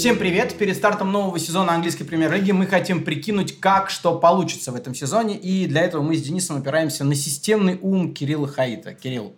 Всем привет! Перед стартом нового сезона английской премьер-лиги мы хотим прикинуть, как что получится в этом сезоне. И для этого мы с Денисом опираемся на системный ум Кирилла Хаита. Кирилл,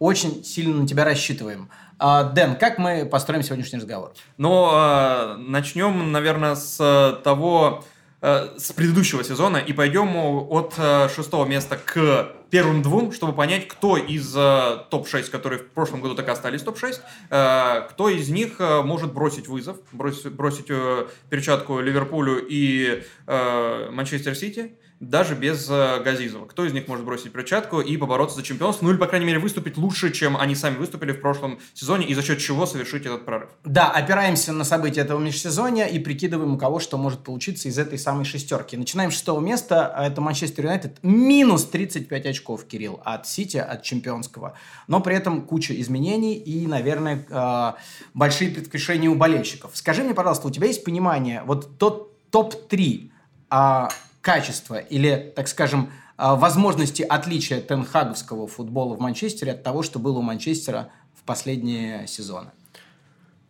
очень сильно на тебя рассчитываем. А, Дэн, как мы построим сегодняшний разговор? Ну, э, начнем, наверное, с того, с предыдущего сезона и пойдем от э, шестого места к первым двум, чтобы понять, кто из э, топ-6, которые в прошлом году так и остались топ-6, э, кто из них э, может бросить вызов, бросить, бросить э, перчатку Ливерпулю и э, Манчестер Сити, даже без э, Газизова. Кто из них может бросить перчатку и побороться за чемпионство, ну или, по крайней мере, выступить лучше, чем они сами выступили в прошлом сезоне, и за счет чего совершить этот прорыв? Да, опираемся на события этого межсезонья и прикидываем, у кого что может получиться из этой самой шестерки. Начинаем с шестого места, это Манчестер Юнайтед, минус 35 очков, Кирилл, от Сити, от чемпионского. Но при этом куча изменений и, наверное, э, большие предвкушения у болельщиков. Скажи мне, пожалуйста, у тебя есть понимание, вот тот топ-3 качества или, так скажем, а, возможности отличия Тенхаговского футбола в Манчестере от того, что было у Манчестера в последние сезоны?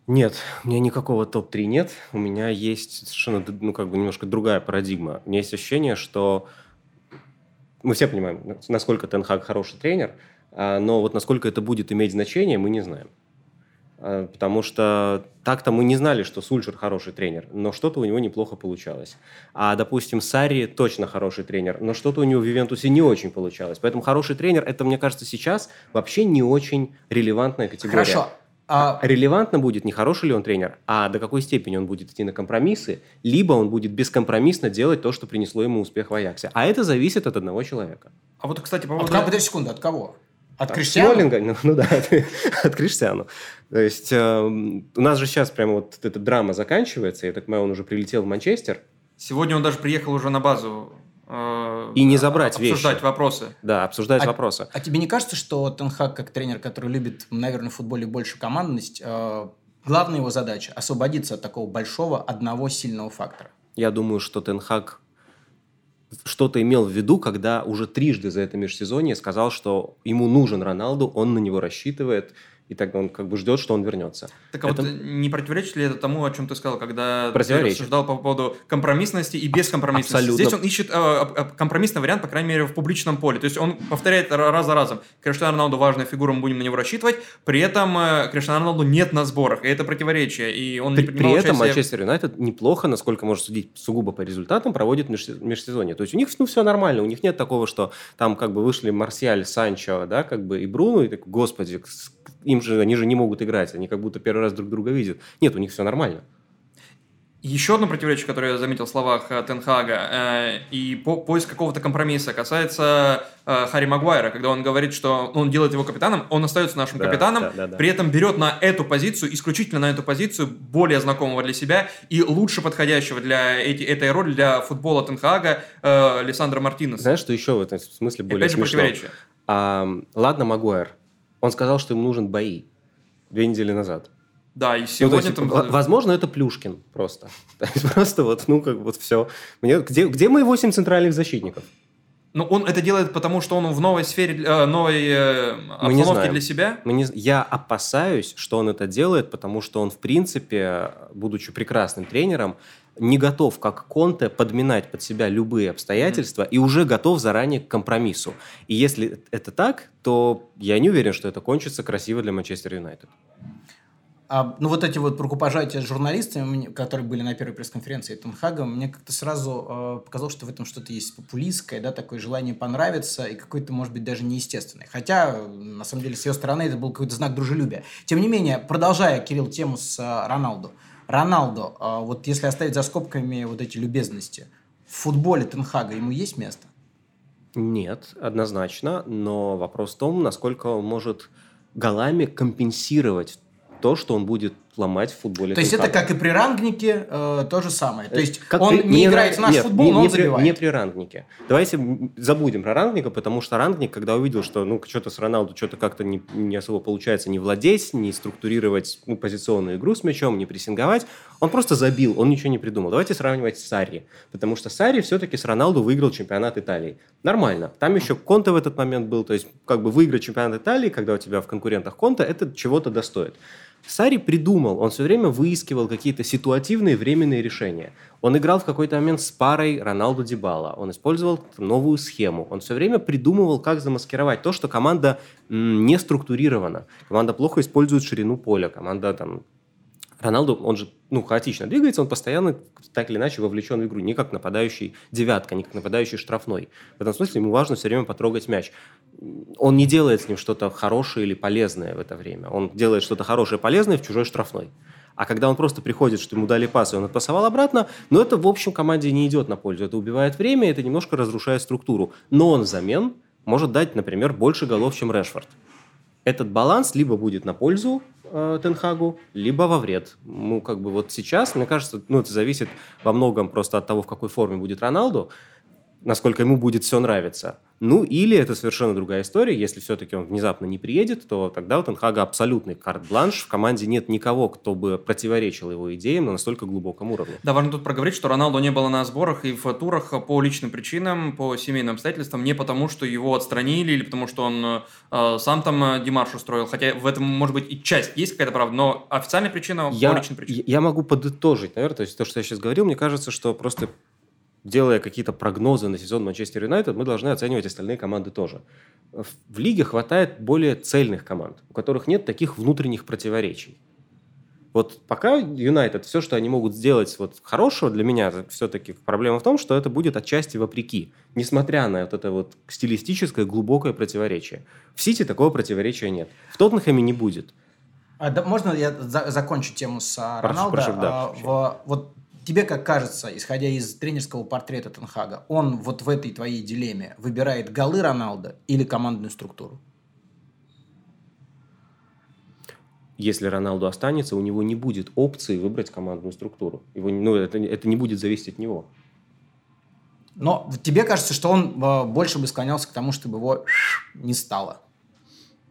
Нет, у меня никакого топ-3 нет. У меня есть совершенно, ну, как бы немножко другая парадигма. У меня есть ощущение, что мы все понимаем, насколько Тенхаг хороший тренер, а, но вот насколько это будет иметь значение, мы не знаем. А, потому что так-то мы не знали, что Сульшер хороший тренер, но что-то у него неплохо получалось. А, допустим, Сари точно хороший тренер, но что-то у него в Ювентусе не очень получалось. Поэтому хороший тренер, это, мне кажется, сейчас вообще не очень релевантная категория. Хорошо. А... Релевантно будет, не хороший ли он тренер, а до какой степени он будет идти на компромиссы, либо он будет бескомпромиссно делать то, что принесло ему успех в Аяксе. А это зависит от одного человека. А вот, кстати, по поводу... От, подожди секунду, от кого? От Криштиану? Смолинга, ну, ну да, от, от Криштиану. То есть э, у нас же сейчас прямо вот эта драма заканчивается, я так понимаю, он уже прилетел в Манчестер. Сегодня он даже приехал уже на базу э, и не забрать обсуждать вещи. вопросы. Да, обсуждать а, вопросы. А тебе не кажется, что Тенхак, как тренер, который любит, наверное, в футболе больше командность, э, главная его задача – освободиться от такого большого одного сильного фактора? Я думаю, что Тенхак что-то имел в виду, когда уже трижды за это межсезонье сказал, что ему нужен Роналду, он на него рассчитывает – и тогда он как бы ждет, что он вернется. Так а это... вот не противоречит ли это тому, о чем ты сказал, когда ты рассуждал по поводу компромиссности и бескомпромиссности? Абсолютно. Здесь он ищет э, компромиссный вариант, по крайней мере, в публичном поле. То есть он повторяет раз за разом. Криштиану Роналду важная фигура, мы будем на него рассчитывать. При этом э, Криштиану Роналду нет на сборах, и это противоречие. И он при, не при этом Манчестер Юнайтед неплохо, насколько можно судить сугубо по результатам, проводит межсезонье. То есть у них ну, все нормально, у них нет такого, что там как бы вышли Марсиаль, Санчо, да, как бы и Бруно, и так, господи, им же, они же не могут играть, они как будто первый раз друг друга видят. Нет, у них все нормально. Еще одно противоречие, которое я заметил в словах э, Тенхага, э, и по, поиск какого-то компромисса касается э, Харри Магуайра, когда он говорит, что он делает его капитаном, он остается нашим да, капитаном, да, да, да. при этом берет на эту позицию, исключительно на эту позицию, более знакомого для себя и лучше подходящего для эти, этой роли для футбола Тенхага э, Лиссандра Мартинеса. Знаешь, что еще в этом смысле более Опять же смешно? противоречие. А, ладно, Магуайр, он сказал, что ему нужен бои две недели назад. Да, и сегодня ну, есть, там... Возможно, это Плюшкин просто. просто вот, ну, как вот все. Мне, где, где мои восемь центральных защитников? Ну, он это делает, потому что он в новой сфере, э, новой э, обстановке для себя? Мы не, я опасаюсь, что он это делает, потому что он, в принципе, будучи прекрасным тренером, не готов, как Конте, подминать под себя любые обстоятельства mm-hmm. и уже готов заранее к компромиссу. И если это так, то я не уверен, что это кончится красиво для Манчестер Юнайтед. А, ну, вот эти вот рукопожатия с журналистами, которые были на первой пресс-конференции Тенхага, мне как-то сразу э, показалось, что в этом что-то есть популистское, да, такое желание понравиться и какое-то, может быть, даже неестественное. Хотя, на самом деле, с ее стороны это был какой-то знак дружелюбия. Тем не менее, продолжая, Кирилл, тему с э, Роналду – Роналдо, а вот если оставить за скобками вот эти любезности, в футболе Тенхага ему есть место? Нет, однозначно, но вопрос в том, насколько он может голами компенсировать то, что он будет ломать в футболе. То есть это как и при рангнике э, то же самое. То есть как он при... не, играет в наш нет, футбол, не, но он не забивает. При, не при рангнике. Давайте забудем про рангника, потому что рангник, когда увидел, что ну что-то с Роналду что-то как-то не, не особо получается не владеть, не структурировать ну, позиционную игру с мячом, не прессинговать, он просто забил, он ничего не придумал. Давайте сравнивать с Сарри, потому что Сарри все-таки с Роналду выиграл чемпионат Италии. Нормально. Там еще Конте в этот момент был, то есть как бы выиграть чемпионат Италии, когда у тебя в конкурентах Конте, это чего-то достоит. Сари придумал, он все время выискивал какие-то ситуативные временные решения. Он играл в какой-то момент с парой Роналду Дибала, он использовал новую схему, он все время придумывал, как замаскировать то, что команда не структурирована. Команда плохо использует ширину поля, команда там Роналду, он же ну, хаотично двигается, он постоянно так или иначе вовлечен в игру, не как нападающий девятка, не как нападающий штрафной. В этом смысле ему важно все время потрогать мяч. Он не делает с ним что-то хорошее или полезное в это время. Он делает что-то хорошее и полезное в чужой штрафной. А когда он просто приходит, что ему дали пас, и он отпасовал обратно, но это, в общем, команде не идет на пользу. Это убивает время, это немножко разрушает структуру. Но он взамен может дать, например, больше голов, чем Решфорд. Этот баланс либо будет на пользу э, Тенхагу, либо во вред. Ну, как бы вот сейчас, мне кажется, ну, это зависит во многом просто от того, в какой форме будет Роналду насколько ему будет все нравиться. Ну, или это совершенно другая история. Если все-таки он внезапно не приедет, то тогда у Тенхага абсолютный карт-бланш. В команде нет никого, кто бы противоречил его идеям на настолько глубоком уровне. Да, важно тут проговорить, что Роналду не было на сборах и в турах по личным причинам, по семейным обстоятельствам, не потому, что его отстранили или потому, что он э, сам там э, Димарш устроил. Хотя в этом, может быть, и часть есть какая-то правда, но официальная причина я, по личным причинам. Я могу подытожить, наверное, то есть то, что я сейчас говорил, мне кажется, что просто делая какие-то прогнозы на сезон Манчестер Юнайтед, мы должны оценивать остальные команды тоже. В лиге хватает более цельных команд, у которых нет таких внутренних противоречий. Вот пока Юнайтед, все, что они могут сделать вот хорошего для меня, все-таки проблема в том, что это будет отчасти вопреки, несмотря на вот это вот стилистическое глубокое противоречие. В Сити такого противоречия нет. В Тоттенхэме не будет. А, да, можно я за, закончу тему с а, Роналдо? Прошу, прошу, да, а, в, вот тебе как кажется, исходя из тренерского портрета Тенхага, он вот в этой твоей дилемме выбирает голы Роналда или командную структуру? Если Роналду останется, у него не будет опции выбрать командную структуру. Его, ну, это, это не будет зависеть от него. Но тебе кажется, что он э, больше бы склонялся к тому, чтобы его не стало?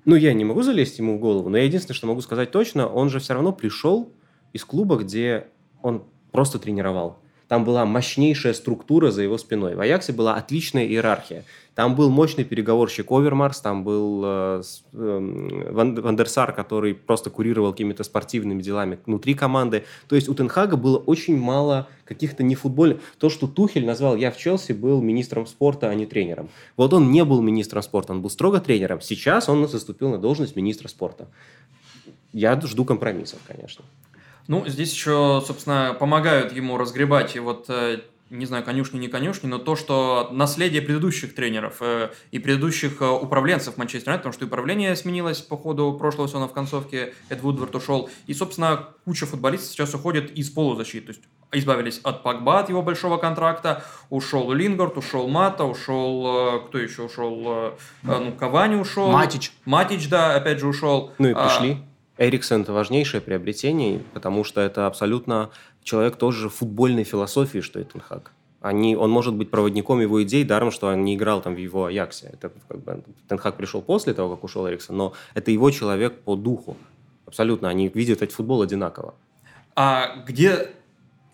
Ну, я не могу залезть ему в голову, но я единственное, что могу сказать точно, он же все равно пришел из клуба, где он просто тренировал. Там была мощнейшая структура за его спиной. В Аяксе была отличная иерархия. Там был мощный переговорщик Овермарс, там был э, э, Вандерсар, который просто курировал какими-то спортивными делами внутри команды. То есть у Тенхага было очень мало каких-то не футбольных... То, что Тухель назвал «я в Челси», был министром спорта, а не тренером. Вот он не был министром спорта, он был строго тренером. Сейчас он заступил на должность министра спорта. Я жду компромиссов, конечно. Ну, здесь еще, собственно, помогают ему разгребать и вот э, не знаю, конюшни, не конюшни, но то, что наследие предыдущих тренеров э, и предыдущих э, управленцев Манчестер Юнайтед, потому что управление сменилось по ходу прошлого сезона в концовке, Эд Вудвард ушел, и, собственно, куча футболистов сейчас уходит из полузащиты, то есть избавились от Пакба, от его большого контракта, ушел Лингард, ушел Мата, ушел, кто еще ушел, ну, Кавани ушел. Матич. Матич, да, опять же ушел. Ну и пришли. А, Эриксон – это важнейшее приобретение, потому что это абсолютно человек тоже футбольной философии, что и Тен Хаг. Они, он может быть проводником его идей, даром, что он не играл там в его Аяксе. Это как бы, Тен Хаг пришел после того, как ушел Эриксон, но это его человек по духу. Абсолютно, они видят этот футбол одинаково. А где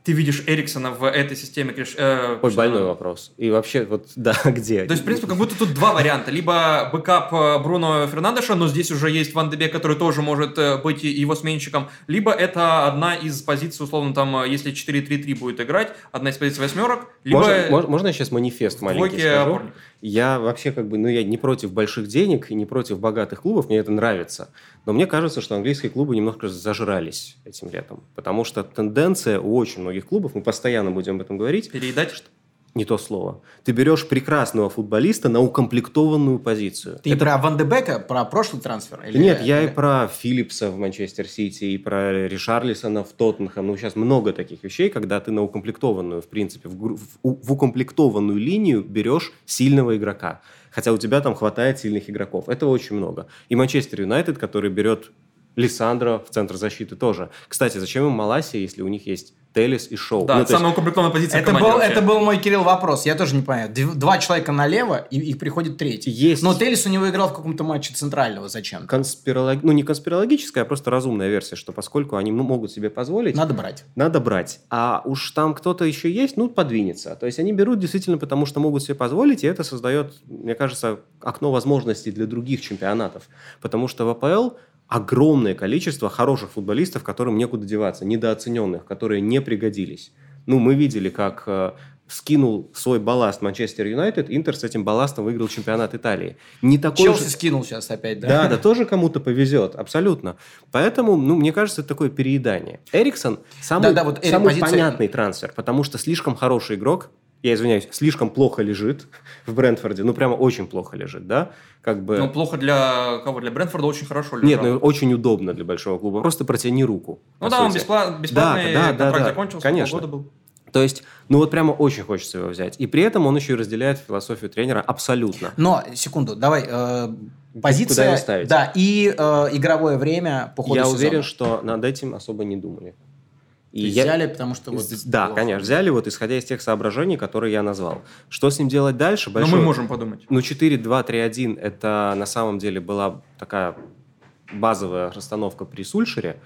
ты видишь Эриксона в этой системе? Э, Ой, больной вопрос. И вообще, вот, да, где? То есть, в принципе, как будто тут два варианта. Либо бэкап э, Бруно Фернандеша, но здесь уже есть Ван де Бек, который тоже может э, быть его сменщиком. Либо это одна из позиций, условно, там, э, если 4-3-3 будет играть, одна из позиций восьмерок. Либо... Можно, можно я сейчас манифест маленький скажу? Опорник. Я вообще как бы, ну, я не против больших денег и не против богатых клубов, мне это нравится. Но мне кажется, что английские клубы немножко зажрались этим летом. Потому что тенденция у очень многих клубов, мы постоянно будем об этом говорить. Переедать что не то слово. Ты берешь прекрасного футболиста на укомплектованную позицию. Ты Это... про Ван де Бека, про прошлый трансфер? Или... Нет, я и про Филлипса в Манчестер Сити, и про Ришарлисона в Тоттенхэм. Ну, сейчас много таких вещей, когда ты на укомплектованную, в принципе, в, в, в укомплектованную линию берешь сильного игрока. Хотя у тебя там хватает сильных игроков. Этого очень много. И Манчестер Юнайтед, который берет Лиссандро в центр защиты тоже. Кстати, зачем им Маласия, если у них есть Телес и Шоу. Да, ну, самая укомплектованная позиция это был, это был мой, Кирилл, вопрос. Я тоже не понимаю. Два человека налево, и их приходит третий. Есть... Но Телес у него играл в каком-то матче центрального. Зачем? Конспиролог... Ну, не конспирологическая, а просто разумная версия, что поскольку они могут себе позволить... Надо брать. Надо брать. А уж там кто-то еще есть, ну, подвинется. То есть они берут действительно потому, что могут себе позволить, и это создает, мне кажется, окно возможностей для других чемпионатов. Потому что в АПЛ огромное количество хороших футболистов, которым некуда деваться, недооцененных, которые не пригодились. Ну, мы видели, как э, скинул свой балласт Манчестер Юнайтед, Интер с этим балластом выиграл чемпионат Италии. Не такой Челси же... скинул сейчас опять, да? Да, да, тоже кому-то повезет, абсолютно. Поэтому, ну, мне кажется, это такое переедание. Эриксон самый, Да, да, вот Эрик- самый позиция- понятный трансфер, потому что слишком хороший игрок, я извиняюсь, слишком плохо лежит в Брентфорде, ну, прямо очень плохо лежит, да? Как бы... Ну, плохо для кого? Для Брэнфорда очень хорошо лежал. Нет, ну очень удобно для большого клуба. Просто протяни руку. Ну да, он сути. беспла- бесплатный, Да, да, да, контракт да, закончился, конечно. полгода был. То есть, ну вот прямо очень хочется его взять. И при этом он еще и разделяет философию тренера абсолютно. Но, секунду, давай, э, позиция... Куда его ставить? Да, и э, игровое время по ходу Я сезона. уверен, что над этим особо не думали. И я- взяли, потому что... Вот Да, плохо. конечно, взяли вот исходя из тех соображений, которые я назвал. Что с ним делать дальше? Но Большой- мы можем подумать. Ну, 4-2-3-1 это на самом деле была такая базовая расстановка при Сульшере.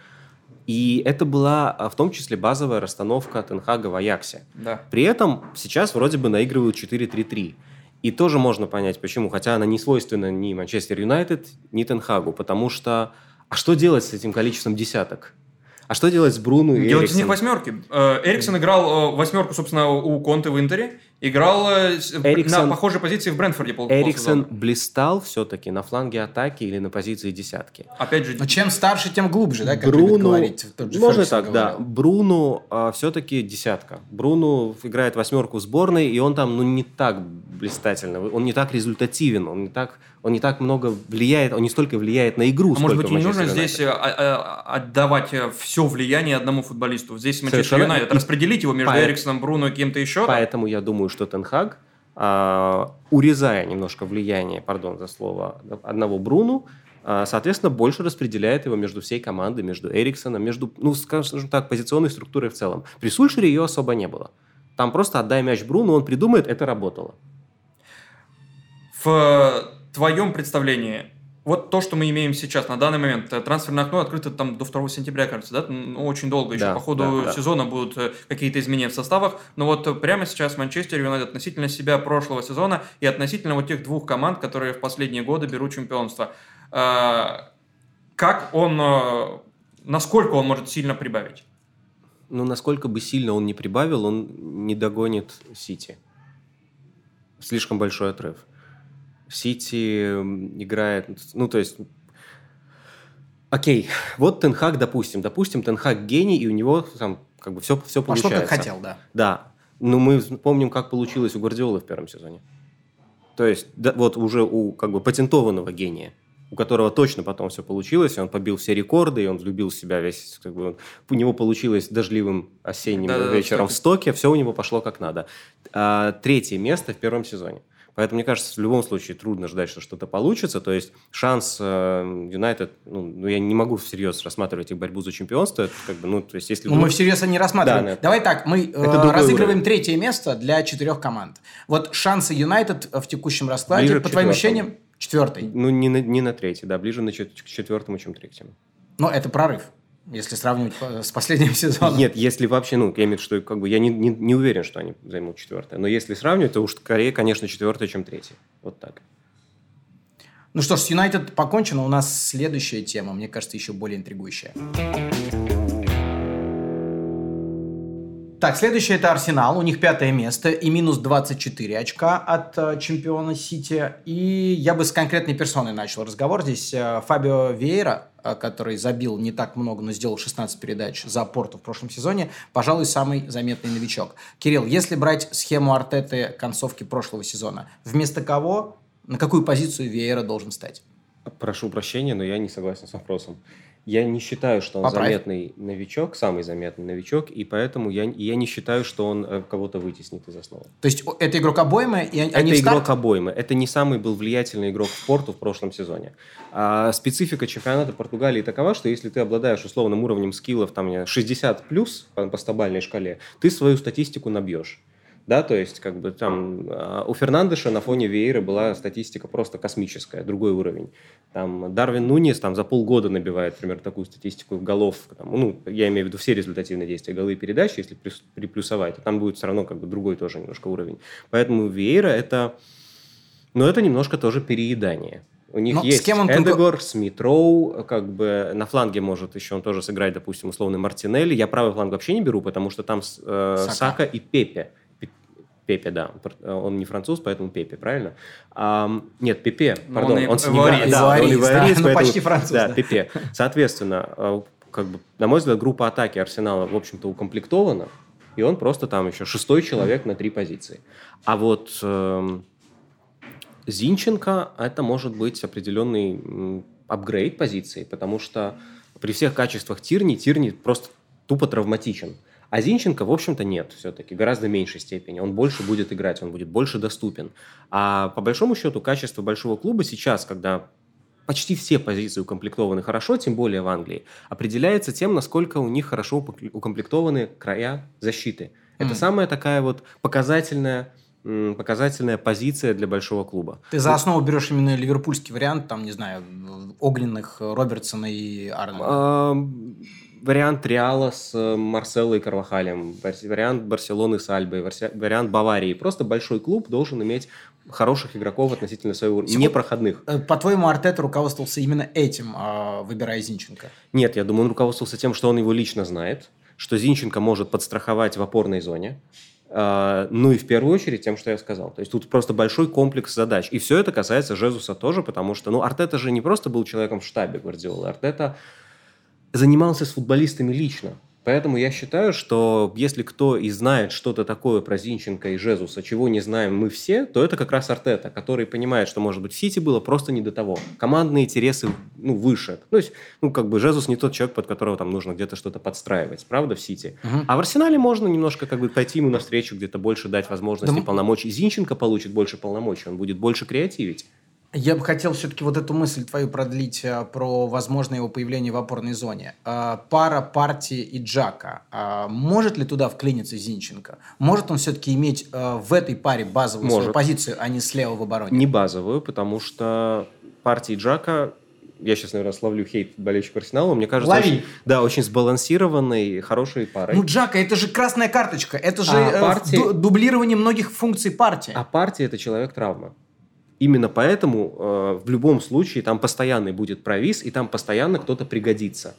И это была а, в том числе базовая расстановка Тенхага в Аяксе. Да. При этом сейчас вроде бы наигрывают 4-3-3. И тоже можно понять, почему. Хотя она не свойственна ни Манчестер Юнайтед, ни Тенхагу. Потому что... А что делать с этим количеством десяток? А что делать с Бруну и Делать из них восьмерки. Э, Эриксон играл э, восьмерку, собственно, у Конте в Интере. Играл э, Эриксон- на похожей позиции в Брэнфорде пол- Эриксон полсезона. блистал все-таки на фланге атаки или на позиции десятки. Опять же, Но чем старше, тем глубже, да, как Бруно, говорить. тот же можно так, да. говорил. Бруно все-таки десятка. Бруно играет восьмерку сборной, и он там ну, не так блистательно, он не так результативен, он не так, он не так много влияет, он не столько влияет на игру, а может быть, и не нужно здесь э, а- отдавать все влияние одному футболисту. Здесь Манчестер. Юнайтед. Распределить его между Поэт- Эриксоном, Бруно и кем-то еще. Поэтому я думаю, что Тенхаг, а, урезая немножко влияние, пардон за слово, одного Бруну, а, соответственно, больше распределяет его между всей командой, между Эриксоном, между, ну, скажем так, позиционной структурой в целом. При Сульшере ее особо не было. Там просто отдай мяч Бруну, он придумает, это работало. В э, твоем представлении, вот то, что мы имеем сейчас, на данный момент, э, трансферное окно открыто там до 2 сентября, кажется, да? Ну, очень долго еще. Да, По ходу да, да. сезона будут э, какие-то изменения в составах. Но вот прямо сейчас Манчестер Юнайтед относительно себя прошлого сезона и относительно вот тех двух команд, которые в последние годы берут чемпионство. Э, Как он, насколько он может сильно прибавить? Ну, насколько бы сильно он не прибавил, он не догонит Сити. Слишком большой отрыв. Сити играет... Ну, то есть... Окей, вот Тенхак, допустим. Допустим, Тенхак гений, и у него там как бы все, все Пошло, получается. как хотел, да. Да. Но мы помним, как получилось у Гвардиолы в первом сезоне. То есть, да, вот уже у как бы патентованного гения, у которого точно потом все получилось, и он побил все рекорды, и он влюбил в себя весь, как бы, у него получилось дождливым осенним Да-да-да, вечером в в стоке, все у него пошло как надо. А, третье место в первом сезоне. Поэтому, мне кажется, в любом случае трудно ждать, что что-то получится. То есть шанс э, Юнайтед, ну, ну, я не могу всерьез рассматривать их борьбу за чемпионство. Это как бы, ну, то есть, если Ну, мы вдруг- всерьез не рассматриваем. Да, да. Давай так, мы э, разыгрываем уровень. третье место для четырех команд. Вот шансы Юнайтед в текущем раскладе, Ближе по твоим ощущениям, четвертый. Ну, не на, не на третий, да, ближе на чет- к четвертому, чем третьему. Но это прорыв, если сравнивать с последним сезоном. Нет, если вообще, ну, я имею в виду, что как бы я не, не, не уверен, что они займут четвертое. Но если сравнивать, то уж скорее, конечно, четвертое, чем третье. Вот так. Ну что ж, с Юнайтед покончено. У нас следующая тема, мне кажется, еще более интригующая. Так, следующее это Арсенал. У них пятое место и минус 24 очка от э, чемпиона Сити. И я бы с конкретной персоной начал разговор. Здесь э, Фабио Вейра, э, который забил не так много, но сделал 16 передач за Порту в прошлом сезоне, пожалуй, самый заметный новичок. Кирилл, если брать схему Артеты концовки прошлого сезона, вместо кого, на какую позицию Вейра должен стать? Прошу прощения, но я не согласен с вопросом. Я не считаю, что он Поправь. заметный новичок, самый заметный новичок, и поэтому я, я не считаю, что он э, кого-то вытеснит из основы. То есть это игрок обоймы, и они Это игрок старт? обоймы. Это не самый был влиятельный игрок в порту в прошлом сезоне. А специфика чемпионата Португалии такова, что если ты обладаешь условным уровнем скиллов там, не знаю, 60 плюс по, по стабальной шкале, ты свою статистику набьешь. Да, то есть, как бы там а, у Фернандеша на фоне Вейера была статистика просто космическая, другой уровень. Там Дарвин Нунес там за полгода набивает, например, такую статистику голов. Там, ну, я имею в виду все результативные действия, голы и передачи, если плюс- приплюсовать, то там будет все равно как бы другой тоже немножко уровень. Поэтому Вейера это, ну, это немножко тоже переедание. У них Но с есть кем он конку- Эдегор, Смит Роу, как бы на фланге может еще он тоже сыграть, допустим, условный Мартинелли. Я правый фланг вообще не беру, потому что там с- э, Сака. Сака и Пепе. Пе- Пепе, да. Э, Он не француз, поэтому Пепе, правильно? Ам, нет, Пепе, Ну, пардон. он Он да, он да, ну, поэтому- почти француз, Да, да. Пепе. Соответственно, э, как бы, на мой взгляд, группа атаки Арсенала, в общем-то, укомплектована, и он просто там еще шестой человек на три позиции. А вот эм, Зинченко это может быть определенный апгрейд позиции, потому что при всех качествах Тирни, Тирни просто тупо травматичен. А Зинченко, в общем-то, нет все-таки, гораздо меньшей степени. Он больше будет играть, он будет больше доступен. А по большому счету качество большого клуба сейчас, когда почти все позиции укомплектованы хорошо, тем более в Англии, определяется тем, насколько у них хорошо укомплектованы края защиты. Это Мгм. самая такая вот показательная, показательная позиция для большого клуба. Ты за основу берешь именно ливерпульский вариант, там, не знаю, огненных Робертсона и Арнольда. Вариант Реала с э, Марсело и Карвахалем, вари- вариант Барселоны с Альбой, вариант Баварии. Просто большой клуб должен иметь хороших игроков относительно своего уровня, непроходных. Э, По-твоему, Артета руководствовался именно этим, а, выбирая Зинченко? Нет, я думаю, он руководствовался тем, что он его лично знает, что Зинченко может подстраховать в опорной зоне. А, Ну и в первую очередь тем, что я сказал. То есть тут просто большой комплекс задач. И все это касается Жезуса тоже, потому что, ну, Артета же не просто был человеком в штабе Гвардиолы. Артета занимался с футболистами лично. Поэтому я считаю, что если кто и знает что-то такое про Зинченко и Жезуса, чего не знаем мы все, то это как раз Артета, который понимает, что, может быть, в Сити было просто не до того. Командные интересы ну, выше. То есть, ну, как бы Жезус не тот человек, под которого там нужно где-то что-то подстраивать, правда, в Сити. Мгм. А в Арсенале можно немножко как бы пойти ему навстречу, где-то больше дать возможности Да полномочий. Зинченко получит больше полномочий, он будет больше креативить. Я бы хотел все-таки вот эту мысль твою продлить э, про возможное его появление в опорной зоне. Э, Пара партии и Джака. А Может ли туда вклиниться Зинченко? Может он все-таки иметь э, в этой паре базовую свою Может. позицию, а не слева в обороне? Не базовую, потому что партии Джака, я сейчас, наверное, словлю хейт болельщик Арсенала, мне кажется, Лови. очень, да, очень сбалансированной, хорошей парой. Ну, Джака, это же красная карточка. Это же А э, партии- ду- дублирование многих функций партии. А партия – это человек-травма. Именно поэтому э, в любом случае там постоянный будет провис, и там постоянно кто-то пригодится.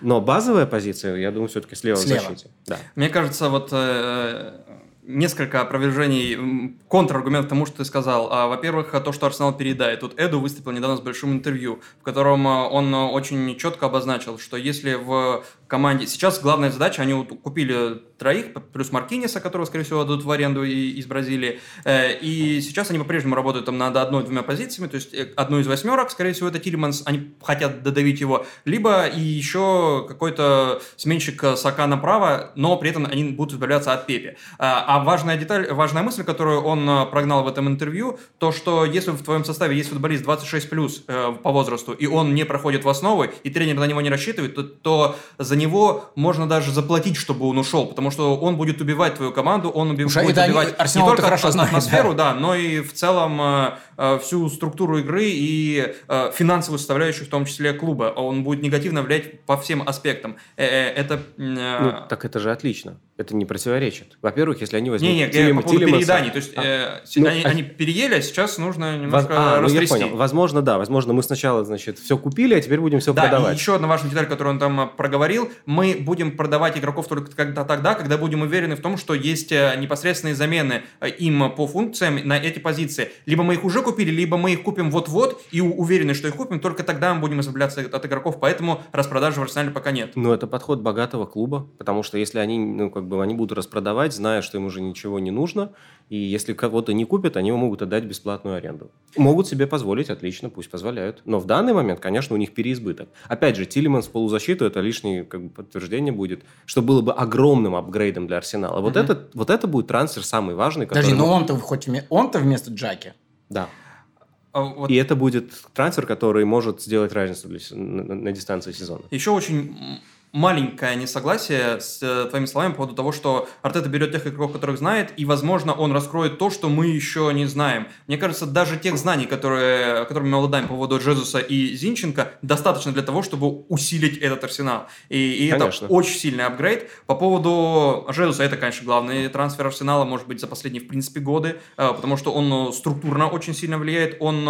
Но базовая позиция, я думаю, все-таки слева, Слева. в защите. Да. Мне кажется, вот э, несколько опровержений, контраргумент к тому, что ты сказал. А, Во-первых, то, что Арсенал переедает. Тут Эду выступил недавно с большим интервью, в котором э, он э, очень четко обозначил, что если в команде... Сейчас главная задача, они вот купили троих, плюс Маркиниса, которого, скорее всего, отдадут в аренду и- из Бразилии. Э, И сейчас они по-прежнему работают там над одной-двумя позициями, то есть э, одну из восьмерок, скорее всего, это Тилеманс, они хотят додавить его, либо и еще какой-то сменщик э, Сака направо, но при этом они будут избавляться от Пепе. А важная деталь, важная мысль, которую он прогнал в этом интервью, то, что если в твоем составе есть футболист 26 плюс э, по возрасту, и он не проходит в основы, и тренер на него не рассчитывает, то, то за него можно даже заплатить, чтобы он ушел, потому что он будет убивать твою команду, он уби- Слушай, будет это убивать Арсенал не только хорошо ат- знает, атмосферу, да, но и в целом э, всю структуру игры и э, финансовую составляющую, в том числе клуба. Он будет негативно влиять по всем аспектам. Э, э, Это... э, Ну, так это же отлично. Это не противоречит. Во-первых, если они возьмут не-не, Тилем- по поводу перееданий. То есть А, э, ну, они, а- они переели, а сейчас нужно немножко а, ну я растрясти. понял. Возможно, да. Возможно, мы сначала, значит, все купили, а теперь будем все Да, продавать. еще одна важная деталь, которую он там э, проговорил. Мы будем продавать игроков только когда тогда, когда будем уверены в том, что есть э, непосредственные замены э, им по функциям на эти позиции. Либо мы их уже купили, либо мы их купим вот-вот и уверены, что их купим, только тогда мы будем избавляться от игроков. Поэтому распродажи в Арсенале пока нет. Ну, это подход богатого клуба, потому что если они, ну, как бы, они будут распродавать, зная, что им уже ничего не нужно, и если кого-то не купят, они могут отдать бесплатную аренду. Могут себе позволить, отлично, пусть позволяют. Но в данный момент, конечно, у них переизбыток. Опять же, Тилеманс в полузащиту, это лишнее как бы, подтверждение будет, что было бы огромным апгрейдом для Арсенала. Вот, Мгм. это, вот это будет трансфер самый важный. Подожди, который- но он-то хоть он-то вместо Джаки. Да. А вот И это будет трансфер, который может сделать разницу для на, на- дистанции сезона. Еще очень маленькое несогласие с э, твоими словами по поводу того, что Артета берет тех игроков, которых знает, и, возможно, он раскроет то, что мы еще не знаем. Мне кажется, даже тех знаний, которые, которыми мы обладаем по поводу Джезуса и Зинченко, достаточно для того, чтобы усилить этот арсенал. И, и это очень сильный апгрейд. По поводу Джезуса, это, конечно, главный трансфер арсенала, может быть, за последние, в принципе, годы, э, потому что он э, структурно очень сильно влияет, он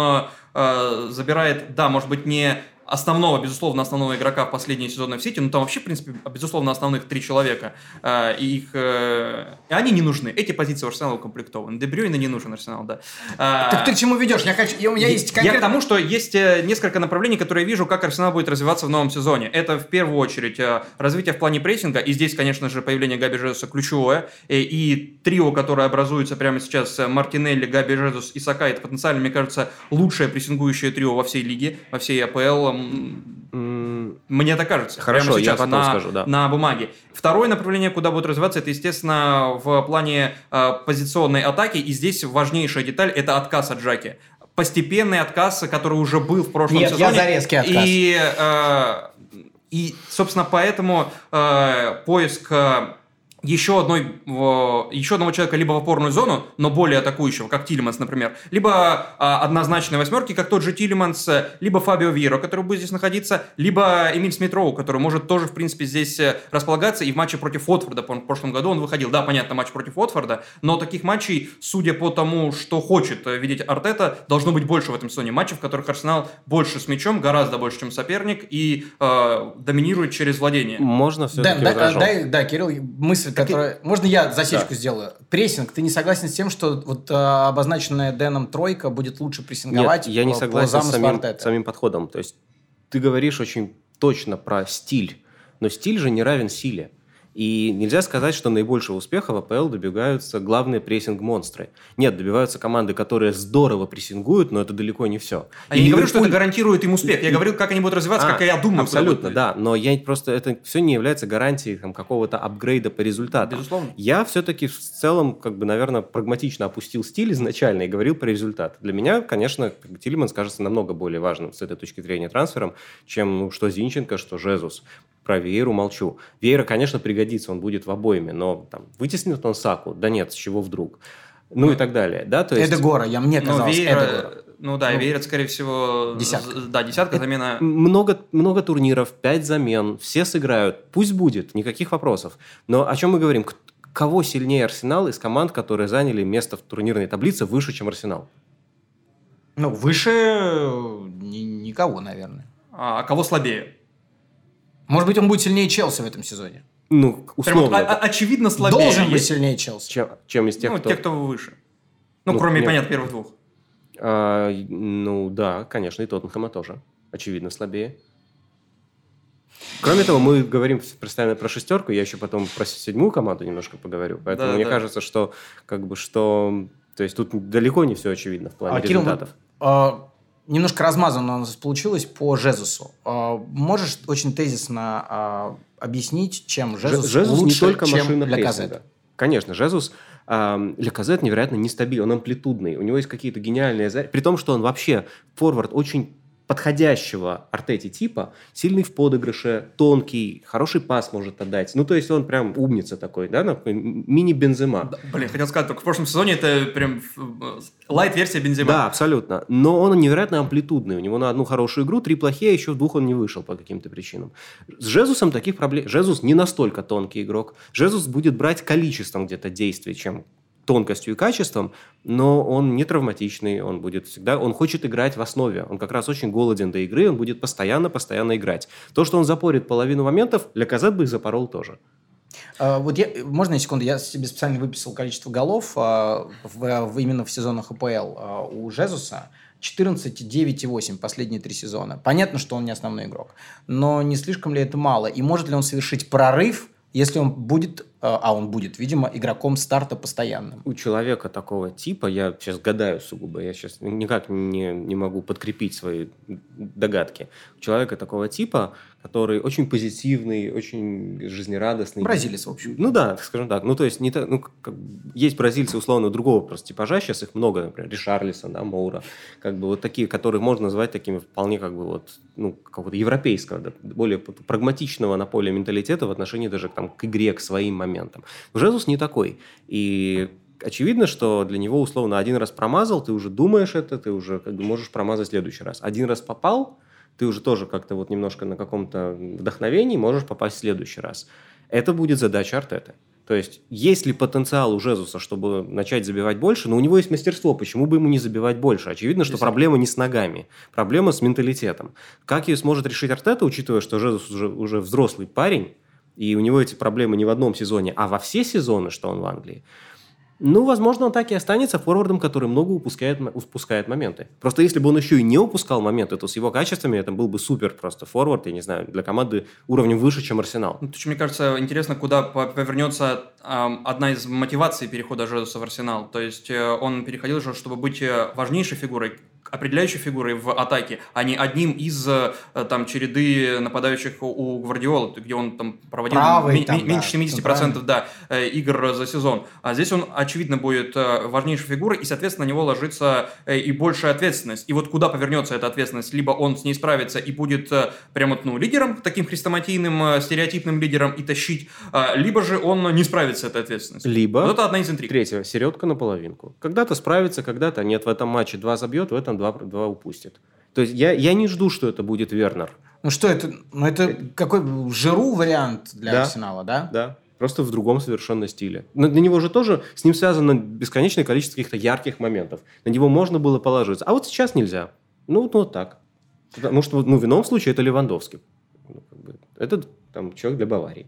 э, забирает, да, может быть, не основного, безусловно, основного игрока в последние сезоны в Сити, ну там вообще, в принципе, безусловно, основных три человека, э, и их, э, и они не нужны. Эти позиции у Арсенала укомплектованы. Дебрюйна не нужен Арсенал, да. Э, так ты к чему ведешь? Я хочу, у меня есть конкретно... Я к тому, что есть несколько направлений, которые я вижу, как Арсенал будет развиваться в новом сезоне. Это, в первую очередь, развитие в плане прессинга, и здесь, конечно же, появление Габи Жезуса ключевое, и, и трио, которое образуется прямо сейчас, Мартинелли, Габи Жезус и Сака, это потенциально, мне кажется, лучшее прессингующее трио во всей лиге, во всей АПЛ, мне так кажется. Хорошо, сейчас, я потом на, скажу, да. На бумаге. Второе направление, куда будет развиваться, это, естественно, в плане э, позиционной атаки. И здесь важнейшая деталь – это отказ от Джаки. Постепенный отказ, который уже был в прошлом Нет, сезоне. я за резкий отказ. И, э, и собственно, поэтому э, поиск еще, одной, еще одного человека либо в опорную зону, но более атакующего, как Тилеманс, например, либо а, однозначной восьмерки, как тот же Тилеманс, либо Фабио Виейра, который будет здесь находиться, либо Эмиль Смит-Роу, который может тоже, в принципе, здесь э, располагаться. И в матче против Уотфорда в прошлом году он выходил. Да, понятно, матч против Уотфорда, но таких матчей, судя по тому, что хочет э, видеть Артета, должно быть больше в этом сезоне. Матчей, в которых Арсенал больше с мячом, гораздо больше, чем соперник, и э, доминирует через владение. Можно все-таки да, да, да, да, Кирилл, мысль которая... Можно я засечку да. сделаю? Прессинг. Ты не согласен с тем, что вот а, обозначенная Дэном тройка будет лучше прессинговать Нет, я не согласен с самим, самим подходом. То есть ты говоришь очень точно про стиль, но стиль же не равен силе. И нельзя сказать, что наибольшего успеха в АПЛ добиваются главные прессинг-монстры. Нет, добиваются команды, которые здорово прессингуют, но это далеко не все. А и я не говорю, что это гарантирует им успех. Я говорил, как они будут развиваться, а, как я думаю. Абсолютно, да. Но я просто это все не является гарантией там, какого-то апгрейда по результатам. Безусловно. Я все-таки в целом, как бы, наверное, прагматично опустил стиль изначально и говорил про результат. Для меня, конечно, Тилиманс кажется намного более важным с этой точки зрения трансфером, чем ну, что Зинченко, что Жезус. Про Вееру молчу. Веера, конечно, пригодится, он будет в обоими, но там, вытеснит он Саку? Да нет, с чего вдруг? Ну, ну и так далее. Да? То есть... Это Гора, я, мне казалось, Веера, это Ну да, ну, Веера, скорее всего... Десятка. Да, десятка замена. Много, много турниров, пять замен, все сыграют. Пусть будет, никаких вопросов. Но о чем мы говорим? Кого сильнее Арсенал из команд, которые заняли место в турнирной таблице выше, чем Арсенал? Ну, выше э, никого, наверное. А, а кого слабее? Может быть, он будет сильнее Челси в этом сезоне. Ну, условно. Прям, а, очевидно слабее. Должен быть сильнее Челси. Чем, чем из тех, ну, кто... те, кто выше. Ну, ну кроме, нет. понятно, первых двух. А, ну, да, конечно, и Тоттенхэма тоже. Очевидно, слабее. Кроме того, мы говорим постоянно про шестерку, я еще потом про седьмую команду немножко поговорю. Поэтому да, мне да. кажется, что как бы что... То есть тут далеко не все очевидно в плане а, результатов. Кирилл, а, немножко размазанно у нас получилось по Жезусу. А, можешь очень тезисно а, объяснить, чем Жезус, Жезус лучше, не только чем машина для Казета? Конечно, Жезус для Казет невероятно нестабильный, он амплитудный, у него есть какие-то гениальные... При том, что он вообще форвард очень подходящего Артети типа, сильный в подыгрыше, тонкий, хороший пас может отдать. Ну, то есть он прям умница такой, да, мини-бензема. Да, блин, хотел сказать, только в прошлом сезоне это прям э, лайт-версия бензема. Да, абсолютно. Но он невероятно амплитудный. У него на одну хорошую игру три плохие, а еще в двух он не вышел по каким-то причинам. С Жезусом таких проблем... Жезус не настолько тонкий игрок. Жезус будет брать количеством где-то действий, чем тонкостью и качеством, но он не травматичный, он будет всегда, он хочет играть в основе, он как раз очень голоден до игры, он будет постоянно-постоянно играть. То, что он запорит половину моментов, для Казет бы их запорол тоже. А, вот я, можно секунду, я себе специально выписал количество голов а, в, в, именно в сезонах АПЛ а, у Жезуса. 14, 9 и 8 последние три сезона. Понятно, что он не основной игрок, но не слишком ли это мало? И может ли он совершить прорыв, если он будет а он будет, видимо, игроком старта постоянным. У человека такого типа, я сейчас гадаю сугубо, я сейчас никак не, не могу подкрепить свои догадки. У человека такого типа, который очень позитивный, очень жизнерадостный. Бразилец, в общем. Ну да, скажем так. Ну то есть не так, ну, как, есть бразильцы условно другого просто типажа, сейчас их много, например, Ришарлисон, да, Моура, как бы вот такие, которые можно назвать такими вполне как бы вот, ну, какого-то европейского, да, более прагматичного на поле менталитета в отношении даже там, к игре, к своим моментам моментом. Жезус не такой. И очевидно, что для него условно один раз промазал, ты уже думаешь это, ты уже как бы можешь промазать в следующий раз. Один раз попал, ты уже тоже как-то вот немножко на каком-то вдохновении можешь попасть в следующий раз. Это будет задача Артеты. То есть, есть ли потенциал у Жезуса, чтобы начать забивать больше, но у него есть мастерство, почему бы ему не забивать больше? Очевидно, что проблема не с ногами, проблема с менталитетом. Как ее сможет решить Артета, учитывая, что Жезус уже, уже взрослый парень, и у него эти проблемы не в одном сезоне, а во все сезоны, что он в Англии, ну, возможно, он так и останется форвардом, который много упускает, упускает моменты. Просто если бы он еще и не упускал моменты, то с его качествами это был бы супер просто форвард, я не знаю, для команды уровнем выше, чем Арсенал. Ну, мне кажется, интересно, куда повернется э, одна из мотиваций перехода Жезуса в Арсенал. То есть э, он переходил же, чтобы быть э, важнейшей фигурой определяющей фигурой в атаке, а не одним из э, там череды нападающих у Гвардиола, где он там проводил Правый, там, меньше да, 70% да, э, игр за сезон. А здесь он, очевидно, будет э, важнейшей фигурой, и, соответственно, на него ложится и большая ответственность. И вот куда повернется эта ответственность? Либо он с ней справится и будет прямо ну, лидером, таким хрестоматийным, стереотипным лидером и тащить, либо же он не справится с этой ответственностью. Либо... Вот это одна из интриг. Третье, середка на половинку. Когда-то справится, когда-то нет. В этом матче два забьет, в этом два, два упустит. То есть я, я не жду, что это будет Вернер. Ну что это? Ну это какой Жиру вариант для да, Арсенала, да? Да. Просто в другом совершенно стиле. Но для него же тоже с ним связано бесконечное количество каких-то ярких моментов. На него можно было положиться. А вот сейчас нельзя. Ну, ну вот так. Потому что ну, в ином случае это Левандовский. Ну, как бы, это там, человек для Баварии.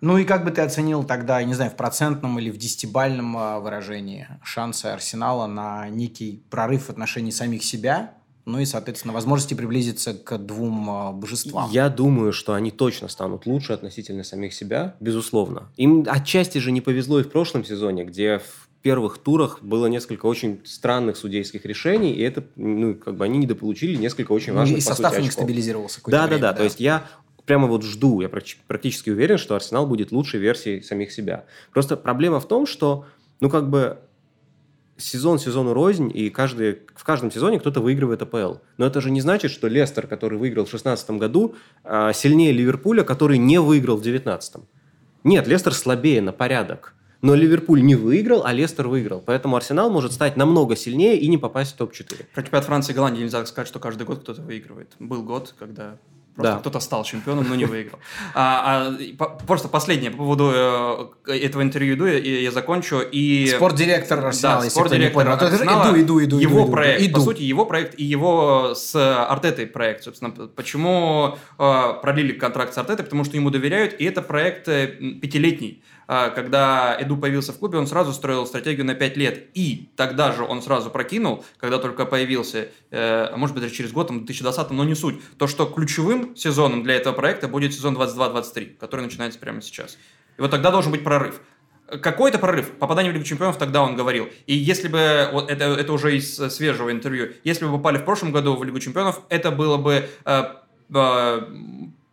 Ну и как бы ты оценил тогда, я не знаю, в процентном или в десятибальном а, выражении шансы Арсенала на некий прорыв в отношении самих себя, ну и, соответственно, возможности приблизиться к двум а, божествам. Я думаю, что они точно станут лучше относительно самих себя, безусловно. Им отчасти же не повезло и в прошлом сезоне, где в первых турах было несколько очень странных судейских решений, и это, ну, как бы они недополучили несколько очень важных, ну, и состав сути, у них стабилизировался да, да, да, да. То есть я прямо вот жду, я практически уверен, что Арсенал будет лучшей версией самих себя. Просто проблема в том, что, ну, как бы сезон сезону рознь, и каждый, в каждом сезоне кто-то выигрывает АПЛ. Но это же не значит, что Лестер, который выиграл в 2016 году, а, сильнее Ливерпуля, который не выиграл в 2019. Нет, Лестер слабее на порядок. Но Ливерпуль не выиграл, а Лестер выиграл. Поэтому Арсенал может стать намного сильнее и не попасть в топ-4. Про чемпионат Франции и Голландии нельзя сказать, что каждый год кто-то выигрывает. Был год, когда Просто да. кто-то стал чемпионом, но не выиграл. А, а, по, просто последнее по поводу э, этого интервью иду, я, я закончу. И... Спортдиректор Арсенала, да, спортдиректор Арсенала, иду, иду, иду, его иду, проект, иду. по сути, его проект и его с Артетой проект, собственно. Почему э, продлили контракт с Артетой? Потому что ему доверяют, и это проект э, пятилетний. А, когда Эду появился в клубе, он сразу строил стратегию на 5 лет. И тогда же он сразу прокинул, когда только появился, э, а может быть, даже через год, там, 2020, но не суть, то, что ключевым сезоном для этого проекта будет сезон 22-23, который начинается прямо сейчас. И вот тогда должен быть прорыв. Какой-то прорыв, попадание в Лигу Чемпионов, тогда он говорил. И если бы, вот это, это уже из свежего интервью, если бы попали в прошлом году в Лигу Чемпионов, это было бы э, э,